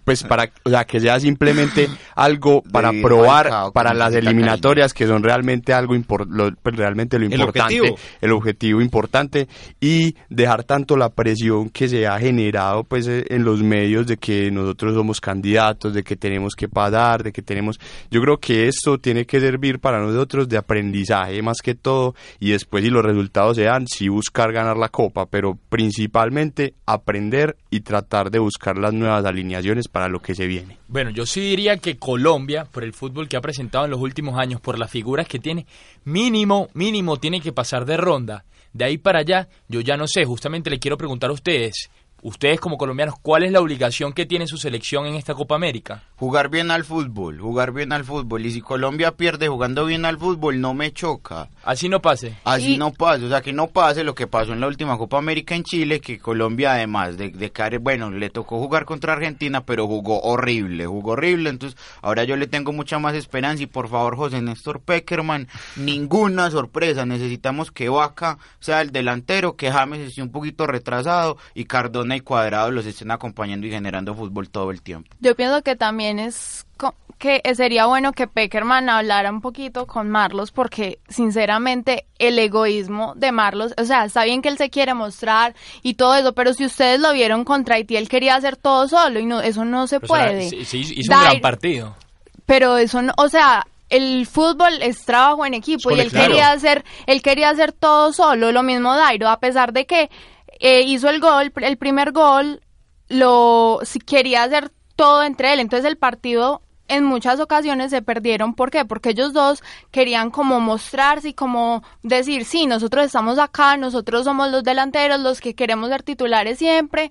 pues para sea que sea simplemente algo para De probar para las eliminatorias que son realmente algo impor- lo- pues, realmente lo El importante objetivo. el objetivo importante y dejar tanto la presión que se ha generado pues eh, en los medios de que nosotros somos candidatos, de que tenemos que pasar, de que tenemos yo creo que esto tiene que servir para nosotros de aprendizaje más que todo y después si los resultados se dan, sí buscar ganar la copa, pero principalmente aprender y tratar de buscar las nuevas alineaciones para lo que se viene. Bueno, yo sí diría que Colombia, por el fútbol que ha presentado en los últimos años, por las figuras que tiene, mínimo, mínimo tiene que pasar de ronda. De ahí para allá, yo ya no sé, justamente le quiero preguntar a ustedes, ustedes como colombianos, ¿cuál es la obligación que tiene su selección en esta Copa América? Jugar bien al fútbol, jugar bien al fútbol. Y si Colombia pierde jugando bien al fútbol, no me choca. Así no pase. Así Y- no pasa, o sea, que no pase lo que pasó en la última Copa América en Chile, que Colombia además de, de caer, bueno, le tocó jugar contra Argentina, pero jugó horrible, jugó horrible, entonces ahora yo le tengo mucha más esperanza y por favor José Néstor Peckerman, ninguna sorpresa, necesitamos que Vaca sea el delantero, que James esté un poquito retrasado y Cardona y Cuadrado los estén acompañando y generando fútbol todo el tiempo. Yo pienso que también es que sería bueno que Peckerman hablara un poquito con Marlos porque sinceramente el egoísmo de Marlos, o sea, está bien que él se quiere mostrar y todo eso, pero si ustedes lo vieron contra Haití, él quería hacer todo solo y no eso no se Pero, puede. se- se hizo, hizo un gran partido. pero eso no, o sea, el fútbol es trabajo en equipo Es y él quería hacer, él quería hacer todo solo, lo mismo Dairo, a pesar de que eh, hizo el gol, el primer gol, lo si quería hacer todo entre él. Entonces el partido en muchas ocasiones se perdieron. ¿Por qué? Porque ellos dos querían como mostrarse y como decir, sí, nosotros estamos acá, nosotros somos los delanteros, los que queremos ser titulares siempre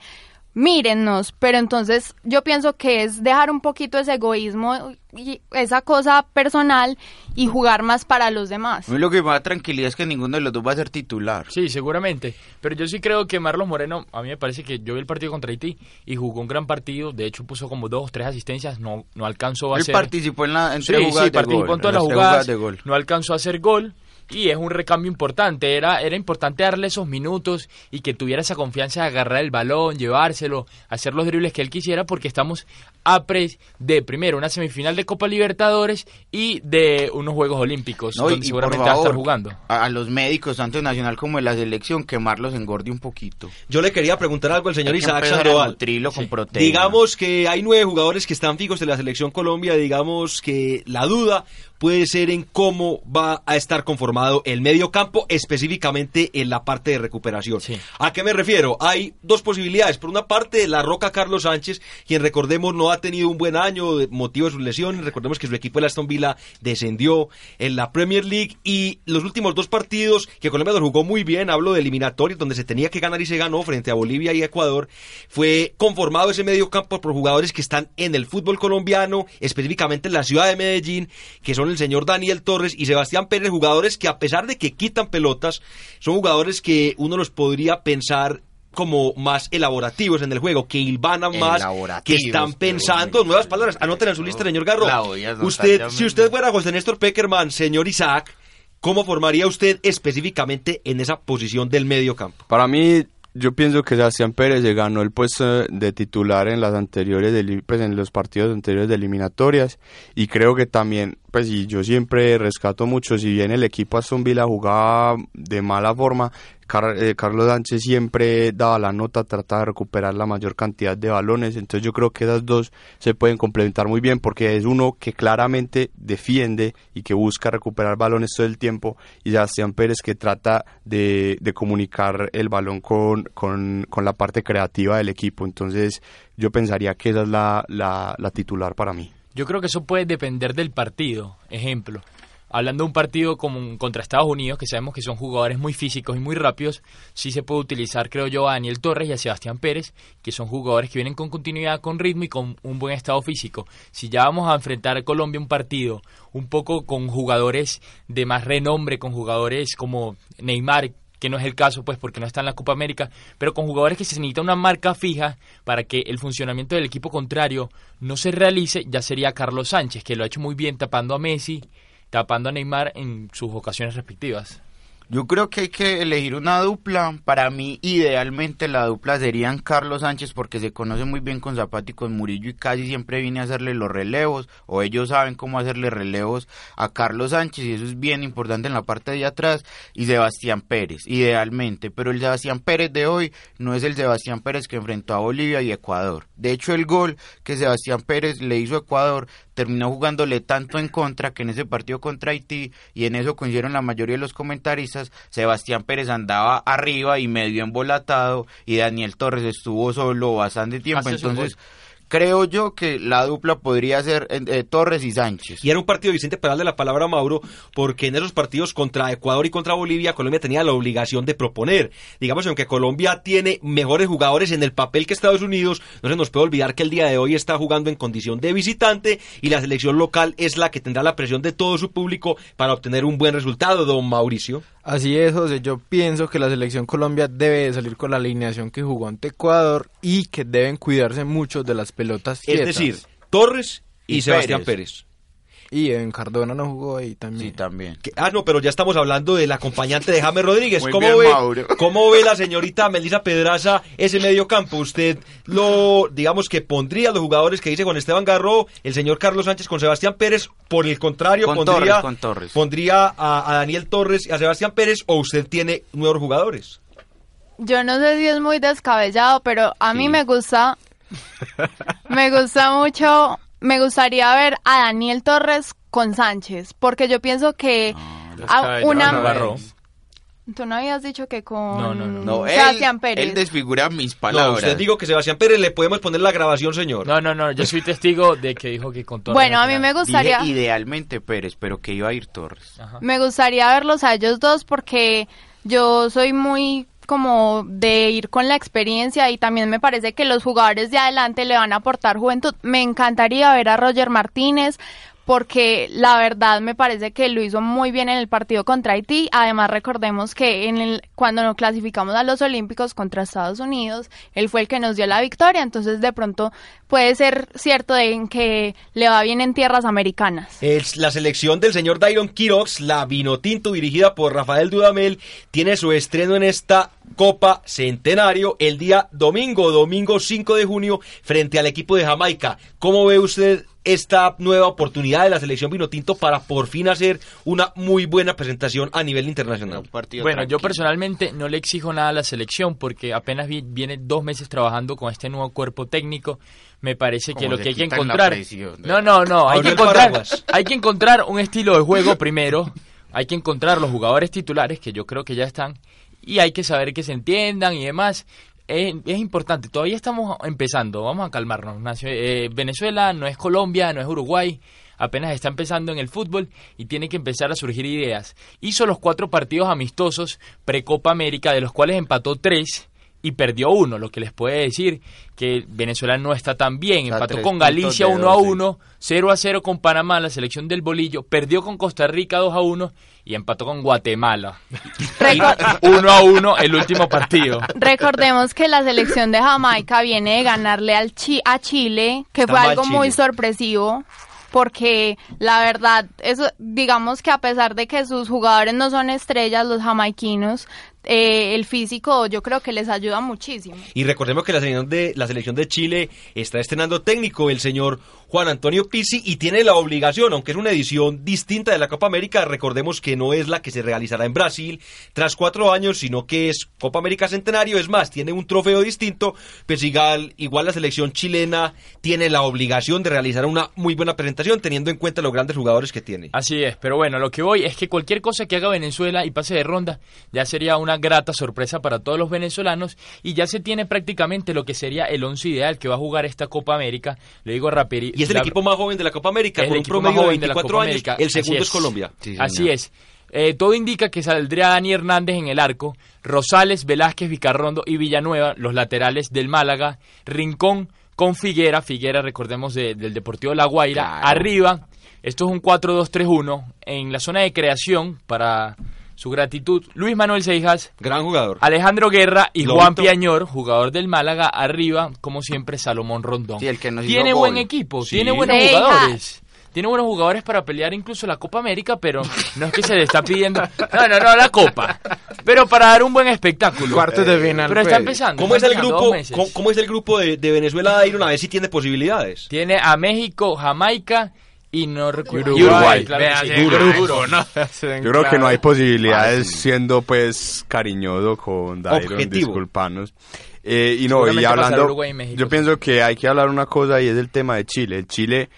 mírennos, pero entonces yo pienso que es dejar un poquito ese egoísmo y esa cosa personal y jugar más para los demás. A mí lo que me da tranquilidad es que ninguno de los dos va a ser titular. Sí, seguramente, pero yo sí creo que Marlos Moreno, a mí me parece que yo vi el partido contra Haití y jugó un gran partido, de hecho puso como dos, tres asistencias, no, no alcanzó a Él hacer... participó en la en Sí, sí, de participó gol, en todas en las jugadas, de gol. no alcanzó a hacer gol y es un recambio importante, era, era importante darle esos minutos y que tuviera esa confianza de agarrar el balón, llevárselo, hacer los dribles que él quisiera porque estamos a pre de primero una semifinal de Copa Libertadores y de unos Juegos Olímpicos No, y- donde y por seguramente va a estar jugando. A, a los médicos, tanto de Nacional como de la selección, quemarlos engorde un poquito. Yo le quería preguntar algo al señor Isaac Sandoval. nutrirlo con proteína. Digamos que hay nueve jugadores que están fijos de la selección Colombia. Digamos que la duda puede ser en cómo va a estar conformado el medio campo, específicamente en la parte de recuperación. ¿A qué me refiero? Hay dos posibilidades. Por una parte, la Roca Carlos Sánchez, quien recordemos no ha tenido un buen año de motivo de sus lesiones. Recordemos que su equipo de Aston Villa descendió en la Premier League y los últimos dos partidos que Colombia los jugó muy bien, hablo de eliminatorios donde se tenía que ganar y se ganó frente a Bolivia y Ecuador, fue conformado ese medio campo por jugadores que están en el fútbol colombiano, específicamente en la ciudad de Medellín, que son el señor Daniel Torres y Sebastián Pérez, jugadores que a pesar de que quitan pelotas, son jugadores que uno los podría pensar como más elaborativos en el juego, que hilvanan más, que están pero pensando nuevas palabras. Anótenla en su lista, señor Garro. Usted, si usted fuera José Néstor Peckerman, señor Isaac, ¿cómo formaría usted específicamente en esa posición del medio campo? Para mí, yo pienso que Sebastián Pérez se ganó el puesto de titular en las anteriores, de, pues en los partidos anteriores de eliminatorias y creo que también, pues y yo siempre rescato mucho, si bien el equipo Aston Villa jugaba de mala forma, eh, Carlos Sánchez siempre daba la nota, trataba de recuperar la mayor cantidad de balones, entonces yo creo que esas dos se pueden complementar muy bien porque es uno que claramente defiende y que busca recuperar balones todo el tiempo y Sebastián Pérez que trata de, de comunicar el balón con, con, con la parte creativa del equipo, entonces yo pensaría que esa es la, la, la titular para mí. Yo creo que eso puede depender del partido. Ejemplo, hablando de un partido como contra Estados Unidos, que sabemos que son jugadores muy físicos y muy rápidos, sí se puede utilizar, creo yo, a Daniel Torres y a Sebastián Pérez, que son jugadores que vienen con continuidad, con ritmo y con un buen estado físico. Si ya vamos a enfrentar a Colombia un partido un poco con jugadores de más renombre, con jugadores como Neymar, que no es el caso, pues porque no está en la Copa América, pero con jugadores que se necesita una marca fija para que el funcionamiento del equipo contrario no se realice, ya sería Carlos Sánchez, que lo ha hecho muy bien tapando a Messi, tapando a Neymar en sus ocasiones respectivas. Yo creo que hay que elegir una dupla. Para mí, idealmente, la dupla serían Carlos Sánchez porque se conoce muy bien con Zapata y con Murillo y casi siempre viene a hacerle los relevos o ellos saben cómo hacerle relevos a Carlos Sánchez y eso es bien importante en la parte de atrás y Sebastián Pérez, idealmente. Pero el Sebastián Pérez de hoy no es el Sebastián Pérez que enfrentó a Bolivia y Ecuador. De hecho, el gol que Sebastián Pérez le hizo a Ecuador terminó jugándole tanto en contra que en ese partido contra Haití, y en eso coincidieron la mayoría de los comentaristas, Sebastián Pérez andaba arriba y medio embolatado y Daniel Torres estuvo solo bastante tiempo, Hace entonces creo yo que la dupla podría ser eh, eh, Torres y Sánchez. Y era un partido, Vicente, para darle la palabra a Mauro, porque en esos partidos contra Ecuador y contra Bolivia, Colombia tenía la obligación de proponer. Digamos, aunque Colombia tiene mejores jugadores en el papel que Estados Unidos, no se nos puede olvidar que el día de hoy está jugando en condición de visitante y la selección local es la que tendrá la presión de todo su público para obtener un buen resultado, don Mauricio. Así es, José. Yo pienso que la selección Colombia debe de salir con la alineación que jugó ante Ecuador y que deben cuidarse mucho de las pelotas Es decir, Torres y, Y Sebastián Pérez. Pérez. Y en Cardona no jugó ahí también. Sí, también. Que- ah, no, pero ya estamos hablando del acompañante de James Rodríguez. Muy ¿Cómo, bien, ve, Mauro. ¿Cómo ve la señorita Melissa Pedraza ese medio campo? Usted lo, digamos que pondría los jugadores que dice con Esteban Garro, el señor Carlos Sánchez con Sebastián Pérez, por el contrario, Con pondría, Torres, con Torres. pondría a, a Daniel Torres y a Sebastián Pérez, o usted tiene nuevos jugadores. Yo no sé si es muy descabellado, pero a mí Sí. me gusta, me gusta mucho, me gustaría ver a Daniel Torres con Sánchez, porque yo pienso que a descabellado una, no. Tú no habías dicho que con No, no, no. No, él, Sebastián Pérez. él desfigura mis No, palabras. usted dijo que Sebastián Pérez le podemos poner la grabación, señor. No, no, no, yo soy testigo de que dijo que con Torres. Bueno, a mí me gustaría... Dije idealmente Pérez, pero que iba a ir Torres. Ajá. Me gustaría verlos a ellos dos porque yo soy muy como de ir con la experiencia y también me parece que los jugadores de adelante le van a aportar juventud. Me encantaría ver a Roger Martínez porque la verdad me parece que lo hizo muy bien en el partido contra Haití. Además recordemos que en el, cuando nos clasificamos a los Olímpicos contra Estados Unidos, él fue el que nos dio la victoria, entonces de pronto puede ser cierto en que le va bien en tierras americanas. La selección del señor Dairon Quirox, la Vinotinto dirigida por Rafael Dudamel, tiene su estreno en esta Copa Centenario el día domingo, domingo 5 de junio, frente al equipo de Jamaica. ¿Cómo ve usted esta nueva oportunidad de la selección Vinotinto para por fin hacer una muy buena presentación a nivel internacional? Partido Bueno, yo personalmente no le exijo nada a la selección porque apenas vi- viene dos meses trabajando con este nuevo cuerpo técnico. Me parece que lo que hay que encontrar. presión, ¿no? No, no, que encontrar, hay que encontrar un estilo de juego primero. Hay que encontrar los jugadores titulares que yo creo que ya están y hay que saber que se entiendan y demás. Es, importante, todavía estamos empezando, vamos a calmarnos. Nacio- eh, Venezuela no es Colombia, no es Uruguay, apenas está empezando en el fútbol y tiene que empezar a surgir ideas. Hizo los cuatro partidos amistosos pre-Copa América, de los cuales empató tres y perdió uno, lo que les puede decir que Venezuela no está tan bien. O sea, Empató con Galicia de 1 a 12. 1, 0 a 0 con Panamá, la selección del bolillo, perdió con Costa Rica 2 a 1 y empató con Guatemala. Recor- 1 a 1 el último partido. Recordemos que la selección de Jamaica viene de ganarle al Chi- a Chile, que Está fue algo muy sorpresivo, porque la verdad, eso, digamos que a pesar de que sus jugadores no son estrellas, los jamaiquinos, eh, el físico yo creo que les ayuda muchísimo. Y recordemos que la selección de la selección de Chile está estrenando técnico el señor Juan Antonio Pizzi y tiene la obligación, aunque es una edición distinta de la Copa América, recordemos que no es la que se realizará en Brasil tras cuatro años, sino que es Copa América Centenario, es más, tiene un trofeo distinto, pues igual, igual la selección chilena tiene la obligación de realizar una muy buena presentación teniendo en cuenta los grandes jugadores que tiene. Así es, pero bueno, lo que voy es que cualquier cosa que haga Venezuela y pase de ronda ya sería una grata sorpresa para todos los venezolanos y ya se tiene prácticamente lo que sería el once ideal que va a jugar esta Copa América. Le digo rapidito. Y es el equipo más joven de la Copa América, Es con el un equipo más promedio de joven de la 24 Copa años, América. el Así segundo es, es. Colombia. Sí, Así es. Eh, todo indica que saldría Dani Hernández en el arco, Rosales, Velázquez, Vicarrondo y Villanueva, los laterales del Málaga, Rincón con Figuera, Figuera recordemos de- del Deportivo La Guaira, Claro. arriba, esto es un 4-2-3-1, en la zona de creación para su gratitud, Luis Manuel Seijas, Gran jugador. Alejandro Guerra y Lobito. Juan Piañor, jugador del Málaga, arriba, como siempre, Salomón Rondón. Sí, el que nos hizo tiene gol. buen equipo, Sí. tiene buenos Seijas. jugadores. Tiene buenos jugadores para pelear incluso la Copa América, pero no es que se le está pidiendo. No, no, no, la Copa. Pero para dar un buen espectáculo. Cuartos de final. Pero está pues. empezando. ¿Cómo es el grupo? dos meses. ¿Cómo, cómo es el grupo de, de Venezuela Iron? A ver si tiene posibilidades. Tiene a México, Jamaica y no recuerdo. Uruguay. Uruguay, claro sí. Duro, duro. Yo creo que no hay posibilidades Fácil. siendo pues cariñoso con Dairon, disculpanos. Eh, y no, y hablando, Uruguay y México, yo sí. pienso que hay que hablar una cosa y es el tema de Chile. El Chile,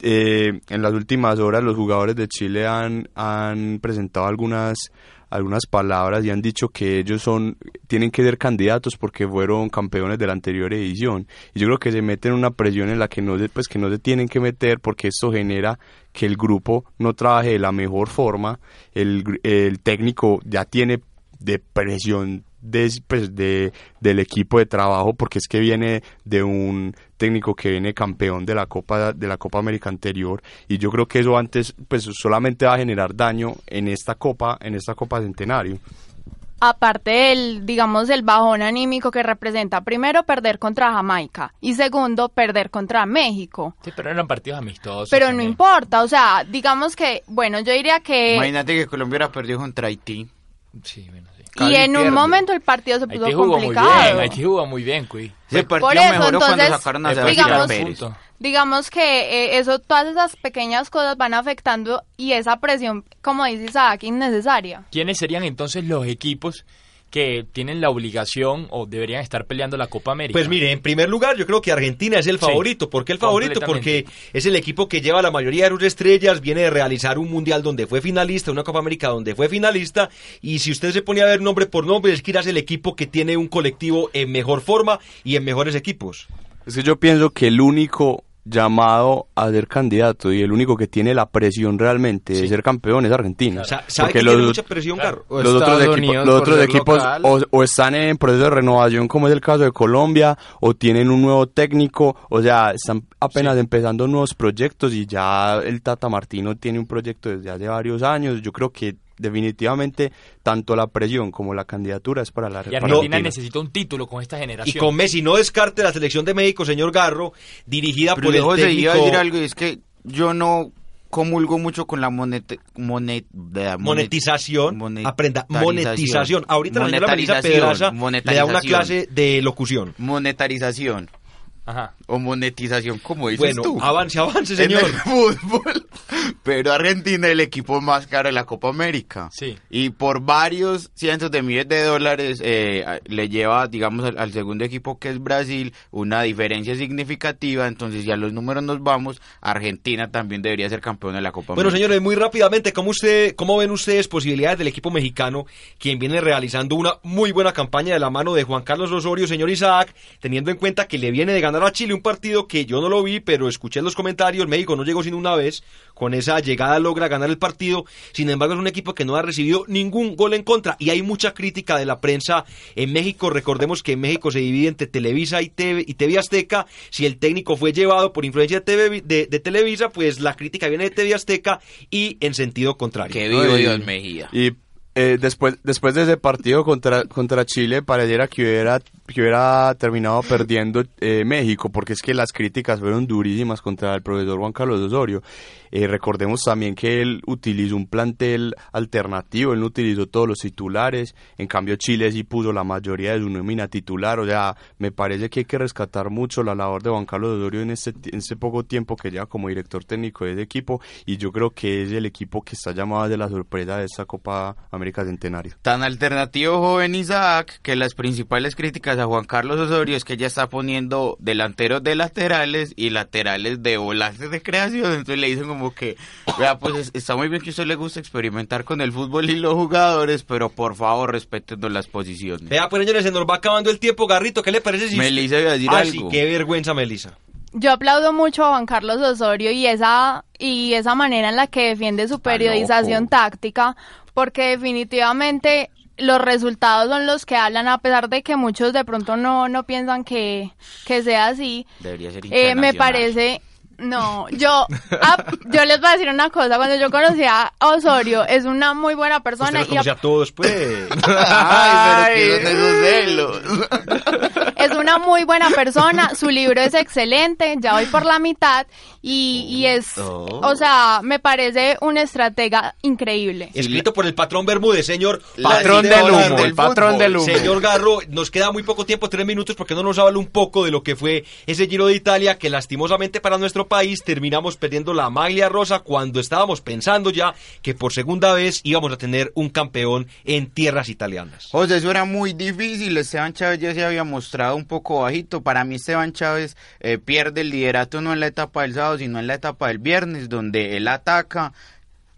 eh, en las últimas horas los jugadores de Chile han, han presentado algunas algunas palabras y han dicho que ellos son tienen que ser candidatos porque fueron campeones de la anterior edición. Y yo creo que se meten en una presión en la que no se, pues que no se tienen que meter porque esto genera que el grupo no trabaje de la mejor forma. El, el técnico ya tiene de presión de, pues, de, del equipo de trabajo porque es que viene de un técnico que viene campeón de la Copa de la Copa América anterior y yo creo que eso antes pues solamente va a generar daño en esta Copa en esta Copa Centenario. Aparte del, digamos, el bajón anímico que representa, primero, perder contra Jamaica y segundo, perder contra México. Sí, pero eran partidos amistosos. Pero no importa, o sea, digamos que, bueno, yo diría que... Imagínate que Colombia hubiera perdido contra Haití. Sí, bueno, sí. Y en un momento el partido se puso Haití jugó muy complicado. bien, Haití jugó muy bien, Cui. Ese partido Por eso, mejoró cuando entonces, sacaron a digamos- Pérez. Digamos que eh, eso, todas esas pequeñas cosas van afectando y esa presión, como dice Isaac, innecesaria. ¿Quiénes serían entonces los equipos que tienen la obligación o deberían estar peleando la Copa América? Pues mire, en primer lugar, yo creo que Argentina es el Sí, favorito. ¿Por qué el favorito? Porque es el equipo que lleva la mayoría de sus estrellas, viene de realizar un mundial donde fue finalista, una Copa América donde fue finalista. Y si usted se pone a ver nombre por nombre, es que es el equipo que tiene un colectivo en mejor forma y en mejores equipos. Es que yo pienso que el único llamado a ser candidato y el único que tiene la presión realmente de ser campeón es Argentina. Sa- ¿Sabe Porque que los, tiene mucha presión, Carlos? O los otros, equipos, los otros o están en proceso de renovación como es el caso de Colombia o tienen un nuevo técnico, o sea, están apenas empezando nuevos proyectos y ya el Tata Martino tiene un proyecto desde hace varios años. Yo creo que definitivamente tanto la presión como la candidatura es para la Y Argentina necesita un título con esta Y generación. con Messi no descarte la selección de México, señor Garro, dirigida Pero por el José, técnico iba a decir algo y es que yo no comulgo mucho con la monet, monet, de la monet- monetización, aprenda, monetización. Ahorita la señora Melissa Monetarización, Pedraza le da una clase de locución. monetarización Ajá. o monetización, como dices Bueno, tú. avance, avance, en señor. el fútbol. Pero Argentina es el equipo más caro de la Copa América. Sí. Y por varios cientos de miles de dólares eh, le lleva, digamos, al, al segundo equipo que es Brasil una diferencia significativa. Entonces, si a los números nos vamos, Argentina también debería ser campeón de la Copa Bueno, América. señores, muy rápidamente, ¿cómo, usted, ¿cómo ven ustedes posibilidades del equipo mexicano, quien viene realizando una muy buena campaña de la mano de Juan Carlos Osorio, señor Isaac, teniendo en cuenta que le viene de ganar a Chile un partido que yo no lo vi, pero escuché en los comentarios, México no llegó sin una vez, con esa llegada logra ganar el partido, sin embargo es un equipo que no ha recibido ningún gol en contra y hay mucha crítica de la prensa en México, recordemos que en México se divide entre Televisa y TV, y TV Azteca, si el técnico fue llevado por influencia de, TV de, de Televisa, pues la crítica viene de TV Azteca y en sentido contrario. Que vivo. Dios Mejía. Y eh, después, después de ese partido contra, contra Chile, pareciera que hubiera, que hubiera terminado perdiendo eh, México, porque es que las críticas fueron durísimas contra el profesor Juan Carlos Osorio. Eh, recordemos también que él utilizó un plantel alternativo, él no utilizó todos los titulares, en cambio Chile sí puso la mayoría de su nómina titular, o sea, me parece que hay que rescatar mucho la labor de Juan Carlos Osorio en este, en este poco tiempo que lleva como director técnico de ese equipo, y yo creo que es el equipo que está llamado de la sorpresa de esta Copa América Centenario. Tan alternativo joven Isaac que las principales críticas a Juan Carlos Osorio es que ya está poniendo delanteros de laterales y laterales de volantes de creación. Entonces le dicen como que, vea, pues es- está muy bien que a usted le gusta experimentar con el fútbol y los jugadores, pero por favor respétenos las posiciones. Vea, pues señores, se nos va acabando el tiempo, Garrito, ¿qué le parece si... Melissa iba a decir ah, algo. sí, qué vergüenza, Melissa. Yo aplaudo mucho a Juan Carlos Osorio y esa y esa manera en la que defiende su periodización táctica, porque definitivamente los resultados son los que hablan, a pesar de que muchos de pronto no, no piensan que, que sea así. Debería ser Eh, me parece, no, yo, ah, yo les voy a decir una cosa, cuando yo conocí a Osorio, es una muy buena Usted persona los y conoce a todos, pues. Ay, pero es una muy buena persona, su libro es excelente, ya voy por la mitad y, y es, Oh. o sea, me parece un estratega increíble. Escrito por el patrón Bermúdez, señor. Patrón del humo, el patrón del humo. Señor Garro, nos queda muy poco tiempo, tres minutos, porque no nos habla un poco de lo que fue ese Giro de Italia, que lastimosamente para nuestro país terminamos perdiendo la maglia rosa cuando estábamos pensando ya que por segunda vez íbamos a tener un campeón en tierras italianas. José, eso era muy difícil. Esteban Chávez ya se había mostrado un poco bajito. Para mí, Esteban Chávez eh, pierde el liderato no en la etapa del sábado, sino en la etapa del viernes, donde él ataca,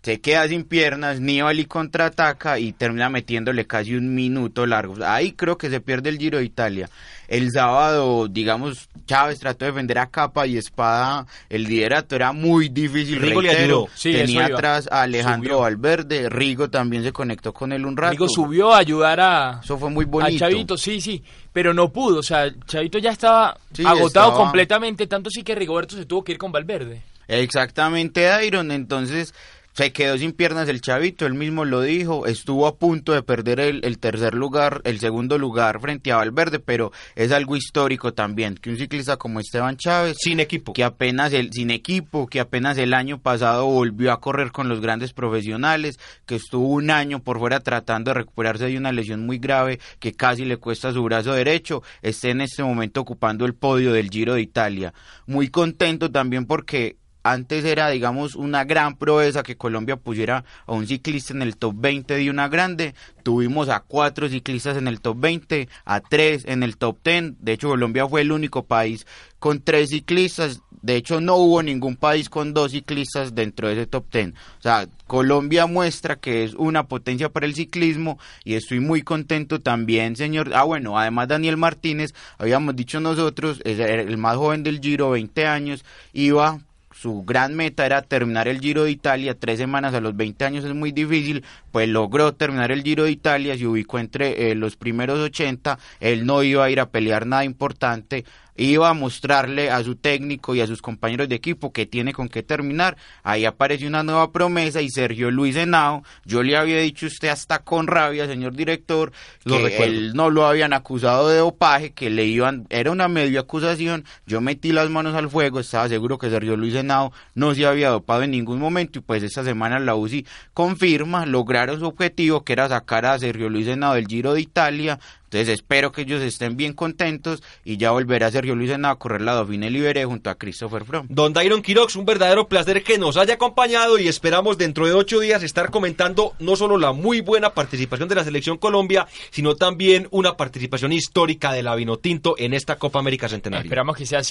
se queda sin piernas, Nibali contraataca y termina metiéndole casi un minuto largo. Ahí creo que se pierde el Giro de Italia. El sábado, digamos, Chávez trató de defender a capa y espada. El liderato era muy difícil. Rigo le reitero. Sí, Tenía atrás a Alejandro Subió. Valverde. Rigo también se conectó con él un rato. Rigo subió a ayudar a, Eso fue muy a bonito. Chavito, sí, sí, pero no pudo, o sea, Chavito ya estaba Sí, agotado estaba- completamente, tanto sí que Rigoberto se tuvo que ir con Valverde. Exactamente, Iron. Entonces se quedó sin piernas el chavito, él mismo lo dijo, estuvo a punto de perder el, el tercer lugar, el segundo lugar frente a Valverde, pero es algo histórico también, que un ciclista como Esteban Chávez, Sin equipo. que apenas el, sin equipo, que apenas el año pasado volvió a correr con los grandes profesionales, que estuvo un año por fuera tratando de recuperarse de una lesión muy grave que casi le cuesta su brazo derecho, esté en este momento ocupando el podio del Giro de Italia. Muy contento también porque antes era, digamos, una gran proeza que Colombia pusiera a un ciclista en el top 20 de una grande. Tuvimos a cuatro ciclistas en el top 20, a tres en el top 10. De hecho, Colombia fue el único país con tres ciclistas. De hecho, no hubo ningún país con dos ciclistas dentro de ese top 10. O sea, Colombia muestra que es una potencia para el ciclismo y estoy muy contento también, señor. Ah, bueno, además Daniel Martínez, habíamos dicho nosotros, es el más joven del Giro, 20 años, iba su gran meta era terminar el Giro de Italia, tres semanas a los 20 años es muy difícil, pues logró terminar el Giro de Italia, se ubicó entre eh, los primeros 80, él no iba a ir a pelear nada importante, iba a mostrarle a su técnico y a sus compañeros de equipo que tiene con qué terminar. Ahí apareció una nueva promesa y Sergio Luis Henao, yo le había dicho usted hasta con rabia, señor director, que él no lo habían acusado de dopaje, que le iban, era una medio acusación, yo metí las manos al fuego, estaba seguro que Sergio Luis Henao no se había dopado en ningún momento y pues esta semana la UCI confirma, lograron su objetivo que era sacar a Sergio Luis Henao del Giro de Italia, entonces espero que ellos estén bien contentos y ya volverá Sergio Luis a correr la Dauphiné Libere junto a Christopher Froome. Don Dairon Quirox, un verdadero placer que nos haya acompañado y esperamos dentro de ocho días estar comentando no solo la muy buena participación de la Selección Colombia, sino también una participación histórica de la Vinotinto en esta Copa América Centenaria. Esperamos que sea,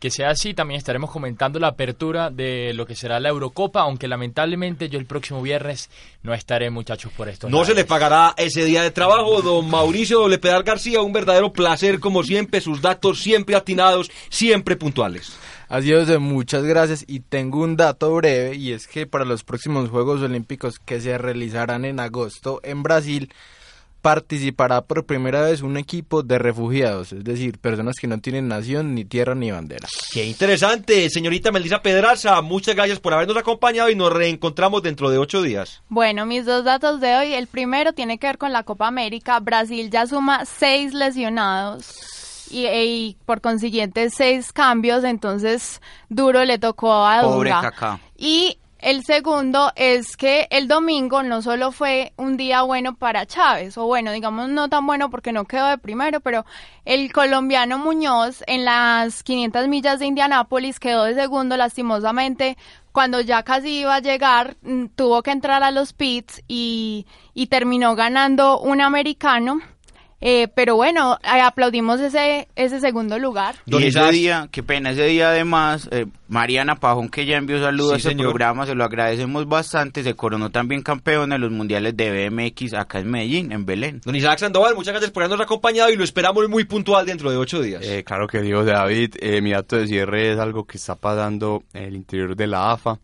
que sea así, también estaremos comentando la apertura de lo que será la Eurocopa, aunque lamentablemente yo el próximo viernes no estaré muchachos por esto. No se le pagará ese día de trabajo, don Mauricio Pedal García, un verdadero placer como siempre, sus datos siempre atinados, siempre puntuales. Así es, muchas gracias y tengo un dato breve y es que para los próximos Juegos Olímpicos que se realizarán en agosto en Brasil, participará por primera vez un equipo de refugiados, es decir, personas que no tienen nación, ni tierra, ni bandera. Qué interesante, señorita Melissa Pedraza, muchas gracias por habernos acompañado y nos reencontramos dentro de ocho días. Bueno, mis dos datos de hoy, el primero tiene que ver con la Copa América, Brasil ya suma seis lesionados. Y, por consiguiente seis cambios, entonces duro le tocó a Pobre Kaká. Y el segundo es que el domingo no solo fue un día bueno para Chávez, o bueno, digamos no tan bueno porque no quedó de primero, pero el colombiano Muñoz en las 500 millas de Indianápolis quedó de segundo lastimosamente. Cuando ya casi iba a llegar, mm, tuvo que entrar a los pits y, y terminó ganando un americano eh, pero bueno, eh, aplaudimos ese, ese segundo lugar. Y ese día, qué pena, ese día además, eh, Mariana Pajón, que ya envió saludos a ese programa, se lo agradecemos bastante, se coronó también campeón en los mundiales de BMX acá en Medellín, en Belén. Don Isaac Sandoval, muchas gracias por habernos acompañado y lo esperamos muy puntual dentro de ocho días. claro que Dios, David, mi dato de cierre es algo que está pasando en el interior de la AFA.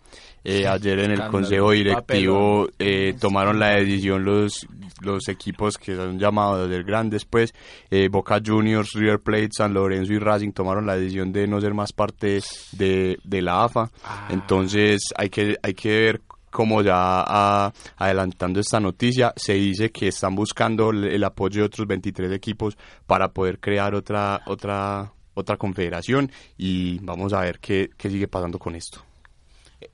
Eh, ayer en el consejo directivo eh, tomaron la decisión los, los equipos que son llamados del grandes, pues eh, Boca Juniors, River Plate, San Lorenzo y Racing tomaron la decisión de no ser más parte de, la AFA. Ah. Entonces hay que, hay que ver como ya adelantando esta noticia, se dice que están buscando el, apoyo de otros 23 equipos para poder crear otra otra otra confederación y vamos a ver qué, qué sigue pasando con esto.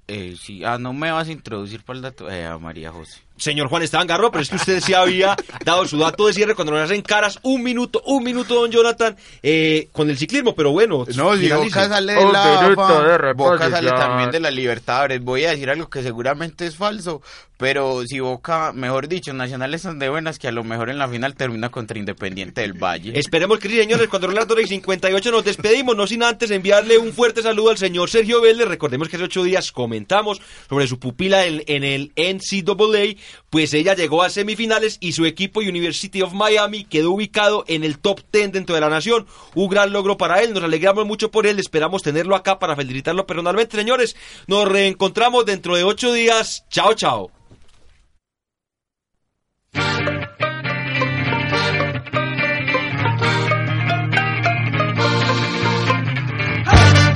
Eh, sí, ah, no me vas a introducir para el dato eh, a María José. Señor Juan Esteban Garro, pero es que usted sí había dado su dato de cierre cuando nos hacen caras. Un minuto, un minuto, don Jonathan, eh, con el ciclismo, pero bueno. No, si Boca sale de la Boca sale también de la Libertadores. Voy a decir algo que seguramente es falso, pero si Boca, mejor dicho, Nacional están de buenas que a lo mejor en la final termina contra Independiente del Valle. Esperemos que sí, señores. Cuando las 58 nos despedimos, no sin antes enviarle un fuerte saludo al señor Sergio Vélez. Recordemos que hace ocho días comentamos sobre su pupila en, en el NCAA pues ella llegó a semifinales y su equipo University of Miami quedó ubicado en el top 10 dentro de la nación. Un gran logro para él, nos alegramos mucho por él, esperamos tenerlo acá para felicitarlo personalmente, señores. Nos reencontramos dentro de ocho días. Chao, chao.